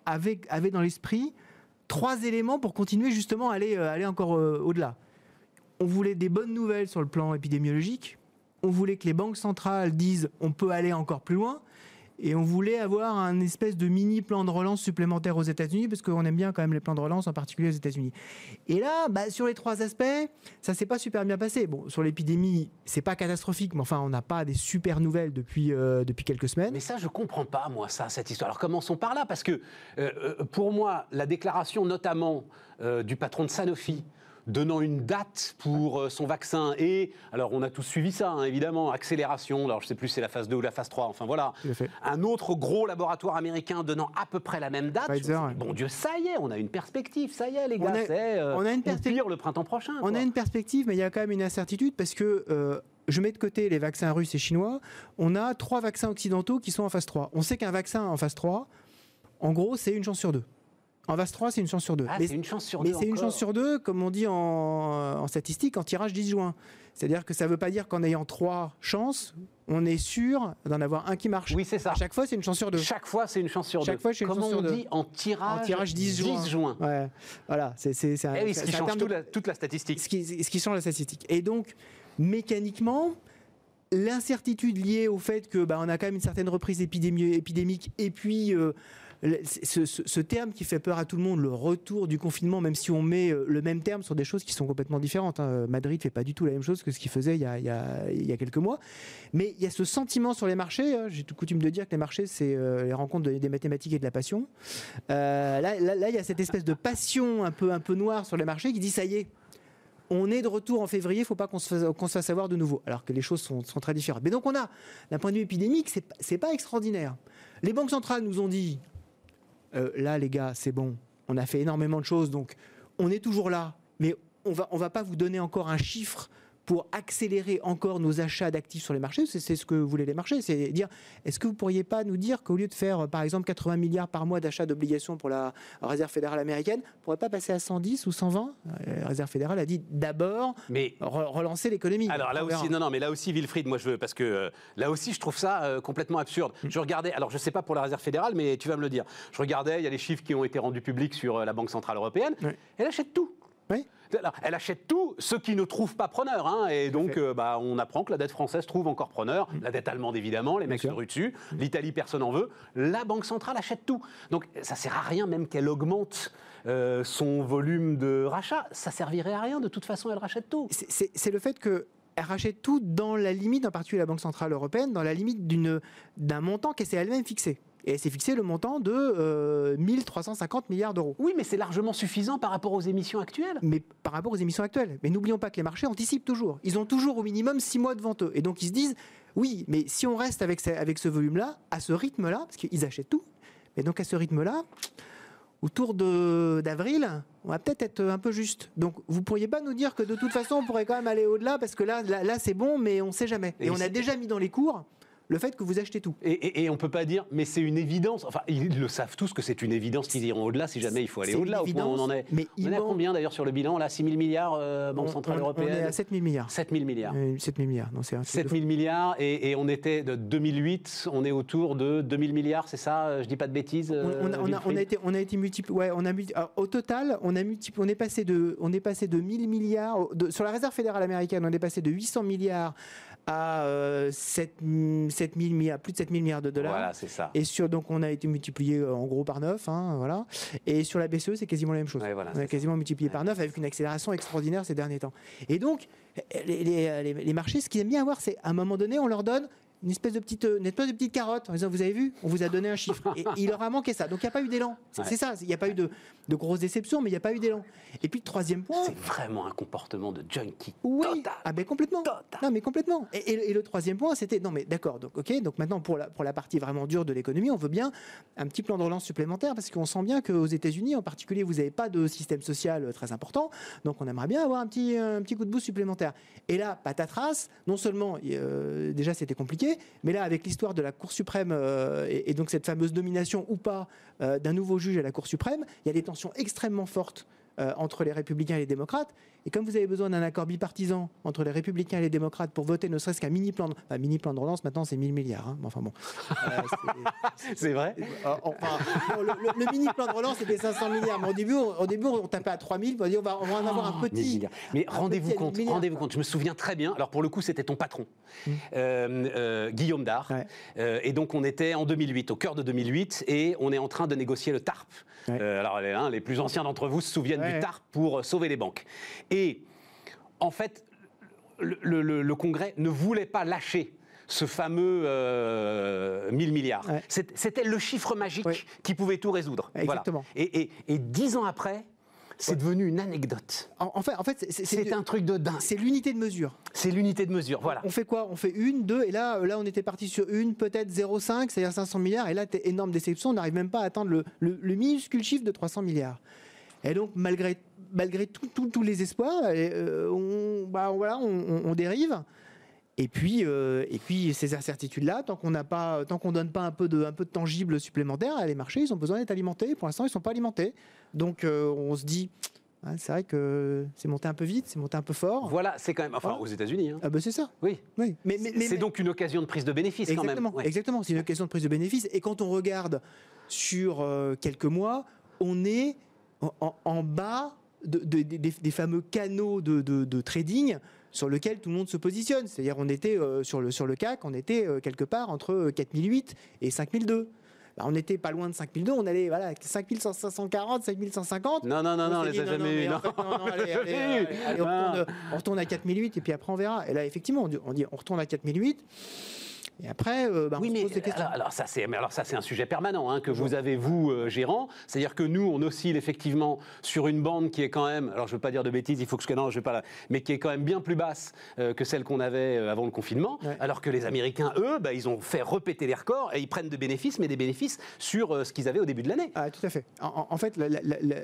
Speaker 4: avaient, dans l'esprit trois éléments pour continuer justement à aller, euh, aller encore euh, au-delà. On voulait des bonnes nouvelles sur le plan épidémiologique. On voulait que les banques centrales disent on peut aller encore plus loin et on voulait avoir un espèce de mini plan de relance supplémentaire aux États-Unis, parce qu'on aime bien quand même les plans de relance, en particulier aux États-Unis. Et là, bah, sur les trois aspects, ça s'est pas super bien passé. Bon, sur l'épidémie, c'est pas catastrophique, mais enfin, on n'a pas des super nouvelles depuis, euh, depuis quelques semaines.
Speaker 1: Mais ça, je comprends pas, moi, ça, cette histoire. Alors commençons par là, parce que euh, euh, pour moi, la déclaration notamment du patron de Sanofi, donnant une date pour euh, son vaccin. Et, alors on a tous suivi ça, hein, évidemment, accélération, alors je ne sais plus si c'est la phase 2 ou la phase 3, enfin voilà. Un autre gros laboratoire américain donnant à peu près la même date. Bon Dieu, ça y est, on a une perspective, ça y est les gars, c'est euh, on a une perspective le printemps prochain.
Speaker 4: On a une perspective, mais il y a quand même une incertitude parce que... Euh, je mets de côté les vaccins russes et chinois, on a trois vaccins occidentaux qui sont en phase 3. On sait qu'un vaccin en phase 3, en gros, c'est une chance sur deux. En VAS 3, c'est une chance sur deux.
Speaker 1: Ah, c'est une chance sur deux.
Speaker 4: Mais c'est une chance sur deux, comme on dit en, en statistique, en tirage 10 juin. C'est-à-dire que ça ne veut pas dire qu'en ayant trois chances, on est sûr d'en avoir un qui marche.
Speaker 1: Oui, c'est ça. À
Speaker 4: chaque fois, c'est une chance sur deux.
Speaker 1: Chaque fois, c'est une chance sur
Speaker 4: chaque
Speaker 1: deux.
Speaker 4: Fois, une
Speaker 1: Comment
Speaker 4: chance
Speaker 1: on
Speaker 4: sur
Speaker 1: dit en tirage,
Speaker 4: en tirage 10 juin.
Speaker 1: 10 juin.
Speaker 4: Ouais. Voilà, c'est c'est
Speaker 1: eh oui, ce qui change la, toute la, statistique.
Speaker 4: Ce qui, ce qui change la statistique. Et donc, mécaniquement, l'incertitude liée au fait que bah, on a quand même une certaine reprise épidémique et puis euh, ce, terme qui fait peur à tout le monde, le retour du confinement, même si on met euh, le même terme sur des choses qui sont complètement différentes. Hein. Madrid fait pas du tout la même chose que ce qu'il faisait il y, a, quelques mois. Mais il y a ce sentiment sur les marchés. Hein. J'ai tout coutume de dire que les marchés, c'est euh, les rencontres des mathématiques et de la passion. Euh, là, il y a cette espèce de passion un peu, un peu noire sur les marchés qui dit ça y est, on est de retour en février, il ne faut pas qu'on se, fasse, avoir de nouveau, alors que les choses sont, très différentes. Mais donc on a, d'un point de vue épidémique, c'est, n'est pas extraordinaire. Les banques centrales nous ont dit, euh, là les gars, c'est bon, on a fait énormément de choses, donc on est toujours là, mais on va, on va pas vous donner encore un chiffre pour accélérer encore nos achats d'actifs sur les marchés, c'est ce que voulaient les marchés, c'est dire, est-ce que vous pourriez pas nous dire qu'au lieu de faire, par exemple, 80 milliards par mois d'achats d'obligations pour la Réserve fédérale américaine, on pourrait pas passer à 110 ou 120 La Réserve fédérale a dit d'abord relancer l'économie.
Speaker 1: Alors là aussi, non, non, mais là aussi, Wilfried, moi je veux, parce que euh, là aussi, je trouve ça euh, complètement absurde. Mm. Je regardais, alors je sais pas pour la Réserve fédérale, mais tu vas me le dire. Je regardais, il y a les chiffres qui ont été rendus publics sur euh, la Banque centrale européenne. Elle achète tout
Speaker 4: Oui.
Speaker 1: Elle achète tout, ce qui ne trouve pas preneur. hein, et donc, euh, bah, on apprend que la dette française trouve encore preneur.
Speaker 4: Mm.
Speaker 1: La dette allemande, évidemment, les mecs se ruent dessus. L'Italie, personne n'en veut. La Banque centrale achète tout. Donc, ça sert à rien même qu'elle augmente euh, son volume de rachat. Ça servirait à rien. De toute façon, elle rachète tout.
Speaker 4: C'est- le fait que elle rachète tout dans la limite, en particulier la Banque Centrale Européenne, dans la limite d'un montant qu'elle s'est elle-même fixé. Et elle s'est fixé le montant de euh, 1350 milliards d'euros.
Speaker 1: Oui, mais c'est largement suffisant par rapport aux émissions actuelles.
Speaker 4: Mais par rapport aux émissions actuelles. Mais n'oublions pas que les marchés anticipent toujours. Ils ont toujours au minimum 6 mois devant eux. Et donc ils se disent, oui, mais si on reste avec ce, avec ce volume-là, à ce rythme-là, parce qu'ils achètent tout, et donc à ce rythme-là, autour d'avril, on va peut-être être un peu juste. Donc vous pourriez pas nous dire que de toute façon on pourrait quand même aller au-delà, parce que là, là, là, c'est bon, mais on sait jamais. Et,
Speaker 1: Et
Speaker 4: on a déjà mis dans les cours le fait que vous achetez tout.
Speaker 1: Et, et- et on peut pas dire, mais c'est une évidence. Enfin, ils le savent tous que c'est une évidence qu'ils iront au-delà si jamais il faut aller au-delà. Au on en est.
Speaker 4: mais
Speaker 1: on est à combien d'ailleurs sur le bilan Là, 6 000 milliards, euh, Banque
Speaker 4: On-
Speaker 1: Centrale
Speaker 4: on-
Speaker 1: Européenne
Speaker 4: On est à 7 000 milliards.
Speaker 1: 7 000 milliards.
Speaker 4: Euh, 7 000 milliards. Non, c'est un truc de
Speaker 1: 7 000 milliards et, et on était de 2008, on est autour de 2000 milliards, c'est ça euh, Je dis pas de bêtises.
Speaker 4: On,
Speaker 1: euh,
Speaker 4: on a, on été, on a été multiplié. Ouais, on a multi- alors, au total, on a multiplié. On est passé de, on est passé de 1000 milliards de- sur la réserve fédérale américaine. On est passé de 800 milliards à euh, 7, 7000 milliards, plus de 7000 milliards de dollars.
Speaker 1: Voilà, c'est ça.
Speaker 4: Et sur, donc on a été multiplié euh, en gros par 9, voilà. Et sur la BCE, c'est quasiment la même chose.
Speaker 1: Ouais, voilà,
Speaker 4: on a quasiment multiplié par 9 avec une accélération extraordinaire ces derniers temps. Et donc, les, les- les- les marchés, ce qu'ils aiment bien avoir, c'est à un moment donné, on leur donne une espèce de petite, une espèce de petite carotte en disant vous avez vu on vous a donné un chiffre et il leur a manqué ça donc il n'y a pas eu d'élan c'est
Speaker 1: Ouais.
Speaker 4: ça il n'y a pas eu de, de grosses déceptions mais il n'y a pas eu d'élan et puis le troisième point
Speaker 1: C'est vraiment un comportement de junkie
Speaker 4: oui,
Speaker 1: total.
Speaker 4: ah ben complètement.
Speaker 1: Total.
Speaker 4: Non mais complètement. Et, et- et le troisième point, c'était non mais d'accord. Donc ok. Donc maintenant pour la pour la partie vraiment dure de l'économie, on veut bien un petit plan de relance supplémentaire parce qu'on sent bien qu'aux États-Unis en particulier, vous n'avez pas de système social euh, très important. Donc on aimerait bien avoir un petit un petit coup de boost supplémentaire. Et là, patatras. Non seulement euh, déjà c'était compliqué, mais là avec l'histoire de la Cour suprême euh, et, et donc cette fameuse nomination ou pas euh, d'un nouveau juge à la Cour suprême, il y a des tensions extrêmement fortes euh, entre les républicains et les démocrates. Et comme vous avez besoin d'un accord bipartisan entre les républicains et les démocrates pour voter ne serait-ce qu'un mini plan de, enfin, mini plan de relance, maintenant c'est 1000 milliards. hein. Enfin bon. Euh, c'est-
Speaker 1: vrai
Speaker 4: euh, enfin, le, le- le mini plan de relance c'était 500 milliards. Mais au début, on, au début, on tapait à 3000. On va dire on va, on va en avoir un
Speaker 1: 1000
Speaker 4: petit.
Speaker 1: Mais rendez-vous compte, rendez-vous
Speaker 4: quoi.
Speaker 1: compte. Je me souviens très bien. Alors pour le coup, c'était ton patron,
Speaker 4: Mmh.
Speaker 1: euh, euh, Guillaume Dard.
Speaker 4: Ouais.
Speaker 1: Et donc on était en 2008, au cœur de 2008, et on est en train de négocier le TARP.
Speaker 4: Ouais.
Speaker 1: Euh, alors les, hein, les plus anciens d'entre vous se souviennent
Speaker 4: Ouais.
Speaker 1: du TARP pour euh, sauver les banques. Et en fait, le, le- le- le Congrès ne voulait pas lâcher ce fameux euh, 1000 milliards.
Speaker 4: Ouais.
Speaker 1: C'était le chiffre magique qui pouvait tout résoudre. Voilà.
Speaker 4: Exactement.
Speaker 1: Et, et- et dix ans après, c'est devenu une anecdote.
Speaker 4: En, en fait, en fait, c'est-
Speaker 1: un truc de dingue.
Speaker 4: c'est l'unité de mesure.
Speaker 1: C'est l'unité de mesure, voilà.
Speaker 4: On fait quoi? On fait une, deux, et là, là, on était parti sur une, peut-être 0,5, c'est-à-dire 500 milliards, et là, énorme déception, on n'arrive même pas à atteindre le, le- le minuscule chiffre de 300 milliards. Et donc, malgré, malgré tous les espoirs, et, euh, on, bah, voilà, on, on- on dérive. Et puis, euh, et puis ces incertitudes-là, tant qu'on n'a pas, tant qu'on donne pas un peu de, un peu de tangible supplémentaire, les marchés, ils ont besoin d'être alimentés. Pour l'instant, ils sont pas alimentés. Donc, euh, on se dit, ah, c'est vrai que c'est monté un peu vite, c'est monté un peu fort.
Speaker 1: Voilà, c'est quand même. Enfin,
Speaker 4: Voilà.
Speaker 1: aux États-Unis. hein.
Speaker 4: Ah ben c'est ça.
Speaker 1: Oui.
Speaker 4: Oui. Mais, mais, mais-
Speaker 1: c'est donc une occasion de prise de bénéfice quand
Speaker 4: Exactement,
Speaker 1: même. Ouais.
Speaker 4: exactement. C'est une question de prise de bénéfice. Et quand on regarde sur euh, quelques mois, on est en, en- en bas de- de- des- des, des fameux canaux de, trading sur lesquels tout le monde se positionne. C'est-à-dire, on était euh, sur, le, sur le CAC, on était euh, quelque part entre euh, 4008 et 5002. Bah, on n'était pas loin de 5002, on allait voilà, 5540, 5150.
Speaker 1: Non, non, non,
Speaker 4: On
Speaker 1: non, on les a jamais
Speaker 4: mais [LAUGHS]
Speaker 1: eu.
Speaker 4: on, retourne, à 4008 et puis après on verra. Et là, effectivement, on, dit, on retourne à 4008. Et après, euh, bah,
Speaker 1: Oui,
Speaker 4: on
Speaker 1: mais
Speaker 4: se pose des questions.
Speaker 1: alors, alors ça c'est un sujet permanent hein, que vous avez vous euh, gérant, c'est-à-dire que nous on oscille effectivement sur une bande qui est quand même, alors je veux pas dire de bêtises, il faut que je non, je vais pas, la- mais qui est quand même bien plus basse euh, que celle qu'on avait euh, avant le confinement,
Speaker 4: Ouais.
Speaker 1: alors que les Américains eux, bah, ils ont fait repéter les records et ils prennent de bénéfices, mais des bénéfices sur ce qu'ils avaient au début de l'année.
Speaker 4: Ah, tout à fait. En, fait, la- la- la- la-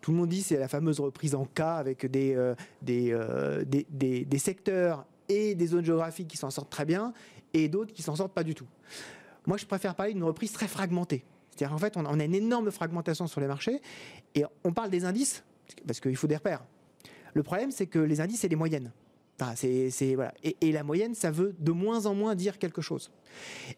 Speaker 4: tout le monde dit c'est la fameuse reprise en cas avec des, des, des, des- des secteurs et des zones géographiques qui s'en sortent très bien et d'autres qui s'en sortent pas du tout. Moi, je préfère parler d'une reprise très fragmentée. C'est-à-dire en fait, on a, une énorme fragmentation sur les marchés et on parle des indices parce qu'il faut des repères. Le problème, c'est que les indices, c'est des moyennes. Voilà. et, et la moyenne, ça veut de moins en moins dire quelque chose.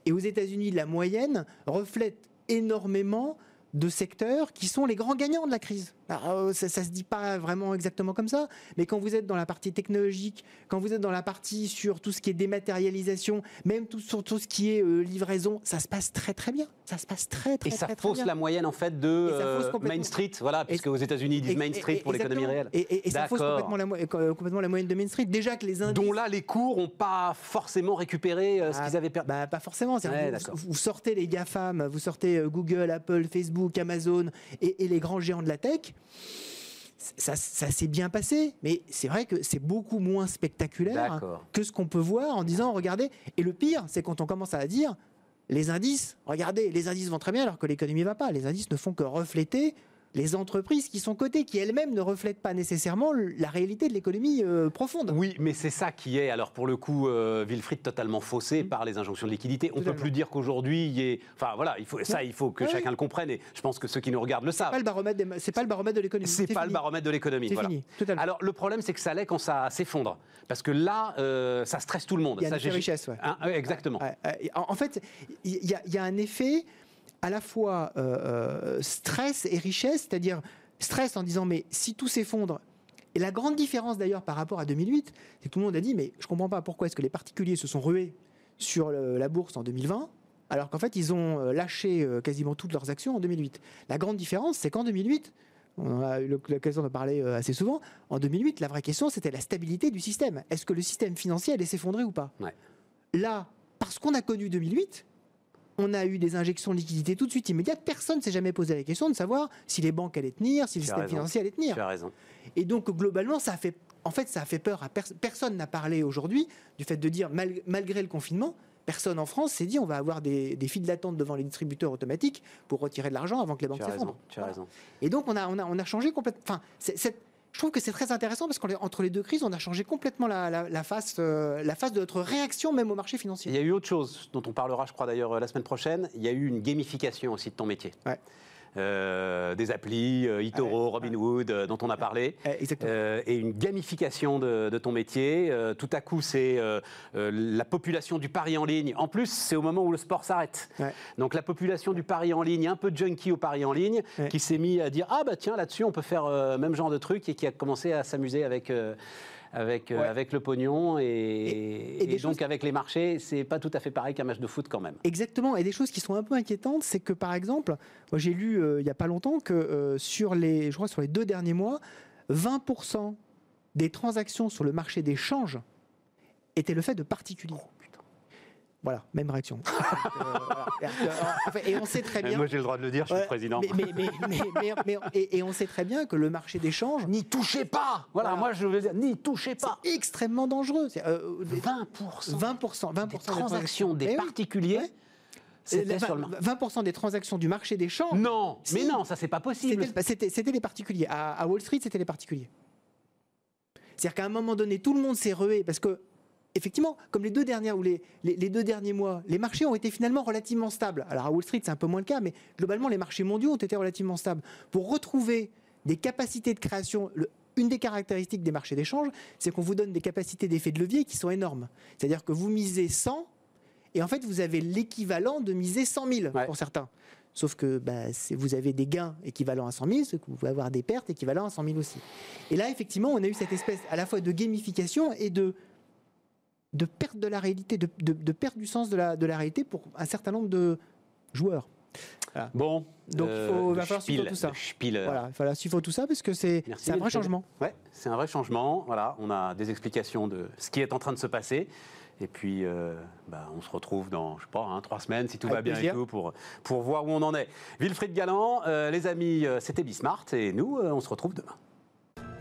Speaker 4: Et aux États-Unis, la moyenne reflète énormément de secteurs qui sont les grands gagnants de la crise. Euh, ça, ne se dit pas vraiment exactement comme ça, mais quand vous êtes dans la partie technologique, quand vous êtes dans la partie sur tout ce qui est dématérialisation, même tout, sur tout ce qui est euh, livraison, ça se passe très très bien. Ça se passe très très,
Speaker 1: et ça
Speaker 4: très,
Speaker 1: fausse la moyenne en fait de euh, Main Street, voilà, puisque aux États-Unis ils disent Main Street pour l'économie réelle.
Speaker 4: Et, ça fausse complètement la, complètement la, moyenne de Main Street. Déjà que les indices...
Speaker 1: dont là les cours n'ont pas forcément récupéré ce ah, qu'ils avaient perdu.
Speaker 4: Bah, pas forcément. vous, sortez les GAFAM, vous sortez Google, Apple, Facebook, Amazon et, les grands géants de la tech ça, s'est bien passé, mais c'est vrai que c'est beaucoup moins spectaculaire que ce qu'on peut voir en disant regardez. Et le pire, c'est quand on commence à dire les indices, regardez, les indices vont très bien alors que l'économie ne va pas. Les indices ne font que refléter les entreprises qui sont cotées, qui elles-mêmes ne reflètent pas nécessairement la réalité de l'économie euh, profonde.
Speaker 1: Oui, mais c'est ça qui est, alors pour le coup, euh, Wilfried, totalement faussé mm. par les injonctions de liquidité. On ne peut plus dire qu'aujourd'hui, il y ait... Enfin voilà, il faut, ça, il faut que chacun le comprenne, et je pense que ceux qui nous regardent le savent.
Speaker 4: C'est pas le baromètre de l'économie.
Speaker 1: C'est pas le baromètre de l'économie.
Speaker 4: C'est fini, totalement.
Speaker 1: Alors le problème, c'est que ça l'est quand ça s'effondre. Parce que là, euh, ça stresse tout le monde.
Speaker 4: Il y a
Speaker 1: une
Speaker 4: richesse, ouais.
Speaker 1: Hein, exactement.
Speaker 4: En, fait, il y, y, a un effet à la fois stress et richesse, c'est-à-dire stress en disant mais si tout s'effondre, et la grande différence d'ailleurs par rapport à 2008, c'est que tout le monde a dit mais je comprends pas pourquoi est-ce que les particuliers se sont rués sur la bourse en 2020 alors qu'en fait ils ont euh, lâché euh, quasiment toutes leurs actions en 2008. La grande différence c'est qu'en 2008, on a eu l'occasion de parler euh, assez souvent, en 2008 la vraie question c'était la stabilité du système. Est-ce que le système financier allait s'effondrer ou pas? Là, parce qu'on a connu 2008, on a eu des injections de liquidités tout de suite immédiates. Personne ne s'est jamais posé la question de savoir si les banques allaient tenir, si le système financier allait tenir.
Speaker 1: Tu as raison.
Speaker 4: Et donc globalement, ça a fait, en fait, ça a fait peur à personne. n'a parlé aujourd'hui du fait de dire malgré le confinement. Personne en France s'est dit on va avoir des, des files d'attente devant les distributeurs automatiques pour retirer de l'argent avant que les banques s'effondrent.
Speaker 1: Tu as raison.
Speaker 4: Et donc on a, on a, on a changé complètement. Enfin, cette, je trouve que c'est très intéressant parce qu'entre les deux crises, on a changé complètement la, face, euh, la face de notre réaction même au marché financier.
Speaker 1: Il y a eu autre chose dont on parlera, je crois d'ailleurs, la semaine prochaine. Il y a eu une gamification aussi de ton métier. Ouais. Euh, des applis, euh, eToro, Robinhood, euh, dont on a parlé, et une gamification de, ton métier. tout à coup, c'est la population du pari en ligne. En plus, c'est au moment où le sport s'arrête. Donc la population du pari en ligne, un peu junkie au pari en ligne, qui s'est mis à dire ah bah tiens là-dessus on peut faire même genre de truc et qui a commencé à s'amuser avec avec, euh, avec le pognon et, donc avec les marchés, c'est pas tout à fait pareil qu'un match de foot quand même.
Speaker 4: Exactement. Et des choses qui sont un peu inquiétantes, c'est que par exemple, moi j'ai lu euh, il y a pas longtemps que euh, sur les, je crois sur les deux derniers mois, 20% des transactions sur le marché des changes étaient le fait de particuliers. Voilà, même réaction. [LAUGHS] et on sait très bien.
Speaker 1: moi, j'ai le droit de le dire, je suis président.
Speaker 4: Mais, et, on sait très bien que le marché d'échange.
Speaker 1: N'y touchez pas Voilà, moi, je veux dire, n'y touchez pas
Speaker 4: C'est extrêmement dangereux. 20%.
Speaker 1: 20%, 20 des transactions des particuliers.
Speaker 4: 20% des transactions du marché des changes.
Speaker 1: Non, mais non, ça c'est pas possible.
Speaker 4: C'était les particuliers. à Wall Street, c'était les particuliers. C'est-à-dire qu'à un moment donné, tout le monde s'est rué parce que effectivement, comme les deux dernières ou les, les, deux derniers mois, les marchés ont été finalement relativement stables. Alors à Wall Street, c'est un peu moins le cas, mais globalement, les marchés mondiaux ont été relativement stables. Pour retrouver des capacités de création, une des caractéristiques des marchés d'échange, c'est qu'on vous donne des capacités d'effet de levier qui sont énormes. C'est-à-dire que vous misez 100 et en fait, vous avez l'équivalent de miser 100 000 pour certains. Sauf que bah, vous avez des gains équivalents à 100 000, c'est que vous pouvez avoir des pertes équivalentes à 100 000 aussi. Et là, effectivement, on a eu cette espèce à la fois de gamification et de de perte de la réalité, de, de, perte du sens de la, de la réalité pour un certain nombre de joueurs.
Speaker 1: Bon,
Speaker 4: donc il, faut, va falloir suivre tout ça. Voilà, il va suivre tout ça parce que c'est un vrai changement.
Speaker 1: Ouais, c'est un vrai changement. Voilà, on a des explications de ce qui est en train de se passer. Et puis, euh, bah, on se retrouve dans, je sais pas, hein, trois semaines, si tout va bien et tout, pour, pour voir où on en est. Wilfried Galland, euh, les amis, euh, c'était Bismart et nous, on se retrouve demain.